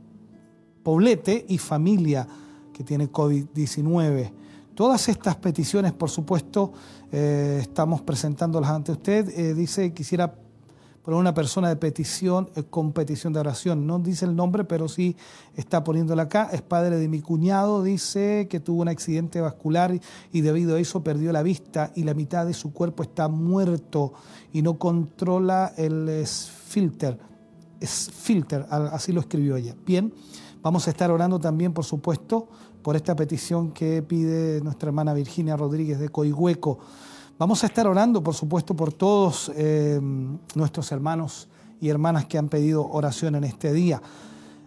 Poblete y familia que tiene COVID-19. Todas estas peticiones, por supuesto, eh, estamos presentándolas ante usted. Eh, dice, quisiera poner una persona de petición, eh, con petición de oración. No dice el nombre, pero sí está poniéndola acá. Es padre de mi cuñado, dice que tuvo un accidente vascular y, debido a eso perdió la vista y la mitad de su cuerpo está muerto y no controla el. Esfilter, al- así lo escribió ella. Bien, vamos a estar orando también, por supuesto, por esta petición que pide nuestra hermana Virginia Rodríguez de Coihueco. Vamos a estar orando, por supuesto, por todos eh, nuestros hermanos y hermanas que han pedido oración en este día.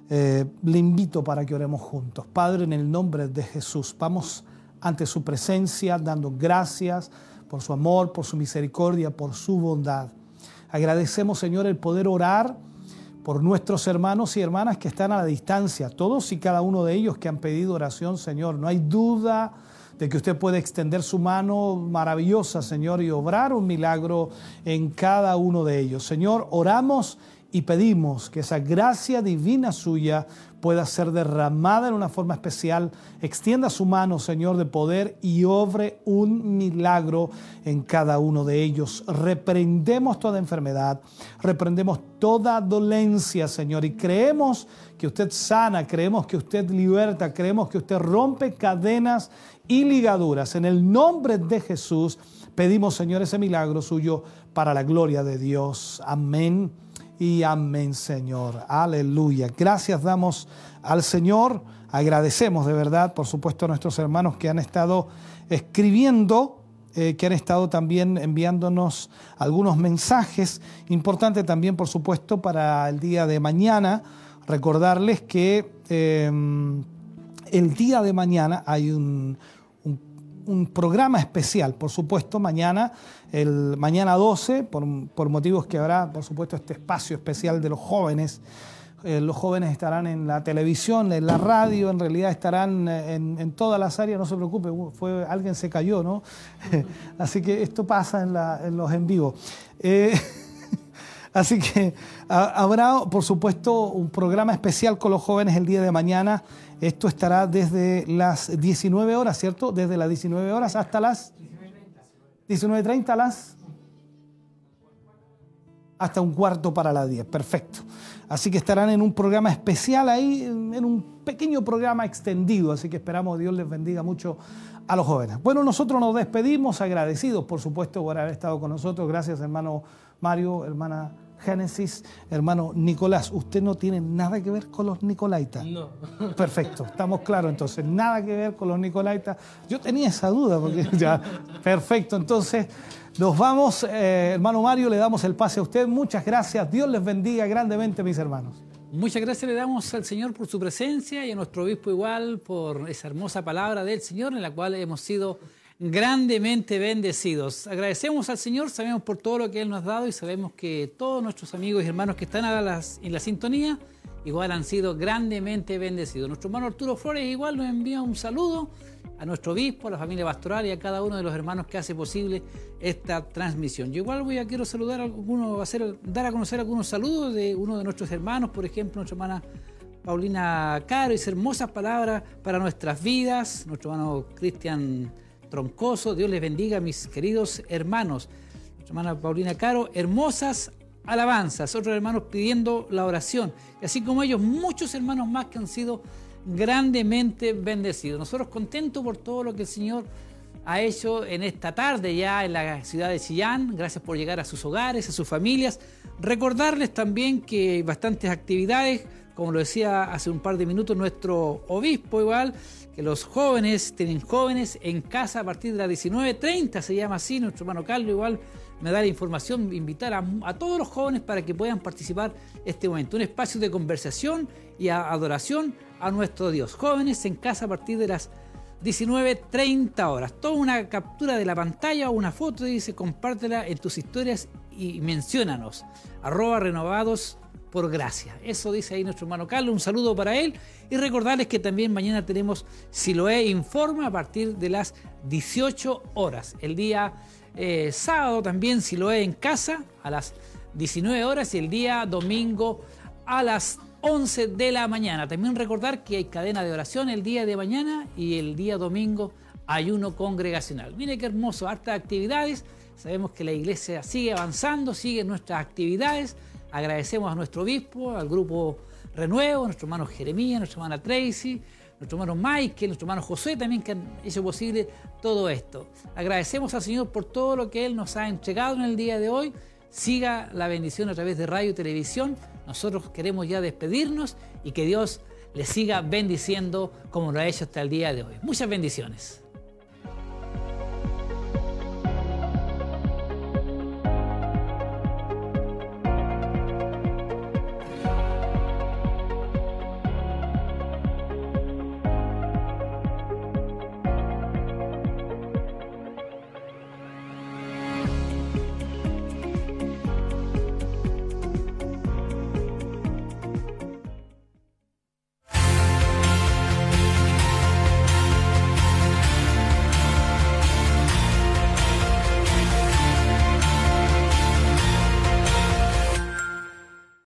Eh, le invito para que oremos juntos. Padre, en el nombre de Jesús, vamos ante su presencia dando gracias por su amor, por su misericordia, por su bondad. Agradecemos, Señor, el poder orar por nuestros hermanos y hermanas que están a la distancia, todos y cada uno de ellos que han pedido oración, Señor. No hay duda de que usted puede extender su mano maravillosa, Señor, y obrar un milagro en cada uno de ellos. Señor, oramos y pedimos que esa gracia divina suya pueda ser derramada en una forma especial. Extienda su mano, Señor, de poder y obre un milagro en cada uno de ellos. Reprendemos toda enfermedad, reprendemos toda dolencia, Señor, y creemos que usted sana, creemos que usted liberta, creemos que usted rompe cadenas y ligaduras. En el nombre de Jesús pedimos, Señor, ese milagro suyo para la gloria de Dios. Amén y amén, Señor. Aleluya. Gracias damos al Señor. Agradecemos de verdad, por supuesto, a nuestros hermanos que han estado escribiendo, eh, que han estado también enviándonos algunos mensajes. Importante también, por supuesto, para el día de mañana, recordarles que eh, el día de mañana hay un, un, programa especial, por supuesto, mañana, el mañana 12, por, por motivos que habrá, por supuesto, este espacio especial de los jóvenes eh, los jóvenes estarán en la televisión, en la radio, en realidad estarán eh, en, en todas las áreas, no se preocupe, fue, alguien se cayó, ¿no? Así que esto pasa en, la- en los en vivo. Eh, así que ha- habrá, por supuesto, un programa especial con los jóvenes el día de mañana. Esto estará desde las 19 horas, ¿cierto? Desde las 19 horas hasta las 19.30 a las hasta un cuarto para las 10. Perfecto. Así que estarán en un programa especial ahí, en un pequeño programa extendido. Así que esperamos Dios les bendiga mucho a los jóvenes. Bueno, nosotros nos despedimos agradecidos, por supuesto, por haber estado con nosotros. Gracias, hermano Mario, hermana Génesis, hermano Nicolás. Usted no tiene nada que ver con los Nicolaitas. No. Perfecto, estamos claros entonces, nada que ver con los Nicolaitas. Yo tenía esa duda, porque ya, perfecto, entonces nos vamos, eh, hermano Mario, le damos el pase a usted, muchas gracias, Dios les bendiga grandemente, mis hermanos. Muchas gracias le damos al Señor por su presencia y a nuestro obispo igual por esa hermosa palabra del Señor en la cual hemos sido grandemente bendecidos. Agradecemos al Señor, sabemos por todo lo que Él nos ha dado y sabemos que todos nuestros amigos y hermanos que están en la sintonía igual han sido grandemente bendecidos. Nuestro hermano Arturo Flores igual nos envía un saludo a nuestro obispo, a la familia pastoral y a cada uno de los hermanos que hace posible esta transmisión. Yo igual voy a quiero saludar a algunos, hacer, dar a conocer algunos saludos de uno de nuestros hermanos, por ejemplo, nuestra hermana Paulina Caro, y hermosas palabras para nuestras vidas, nuestro hermano Cristian Troncoso, Dios les bendiga, mis queridos hermanos. Nuestra hermana Paulina Caro, hermosas alabanzas, otros hermanos pidiendo la oración, y así como ellos, muchos hermanos más que han sido grandemente bendecidos. Nosotros contentos por todo lo que el Señor ha hecho en esta tarde ya en la ciudad de Chillán. Gracias por llegar a sus hogares, a sus familias. Recordarles también que hay bastantes actividades, como lo decía hace un par de minutos nuestro obispo igual, que los jóvenes tienen jóvenes en casa a partir de las 19.30, se llama así, nuestro hermano Carlos igual me da la información, invitar a, todos los jóvenes para que puedan participar este momento, un espacio de conversación y adoración a nuestro Dios. Jóvenes en casa a partir de las 19.30 horas. Toda una captura de la pantalla o una foto, dice, compártela en tus historias y menciónanos. Arroba renovados por gracia. Eso dice ahí nuestro hermano Carlos. Un saludo para él. Y recordarles que también mañana tenemos Siloé Informa a partir de las 18 horas. El día eh, sábado también Siloé en casa a las 19 horas y el día domingo a las 11 de la mañana. También recordar que hay cadena de oración el día de mañana y el día domingo ayuno congregacional. Mire qué hermoso, hartas actividades. Sabemos que la iglesia sigue avanzando, siguen nuestras actividades. Agradecemos a nuestro obispo, al grupo Renuevo, a nuestro hermano Jeremías, a nuestra hermana Tracy, nuestro hermano Michael, nuestro hermano José también que han hecho posible todo esto. Agradecemos al Señor por todo lo que Él nos ha entregado en el día de hoy. Siga la bendición a través de radio y televisión. Nosotros queremos ya despedirnos y que Dios les siga bendiciendo como lo ha hecho hasta el día de hoy. Muchas bendiciones.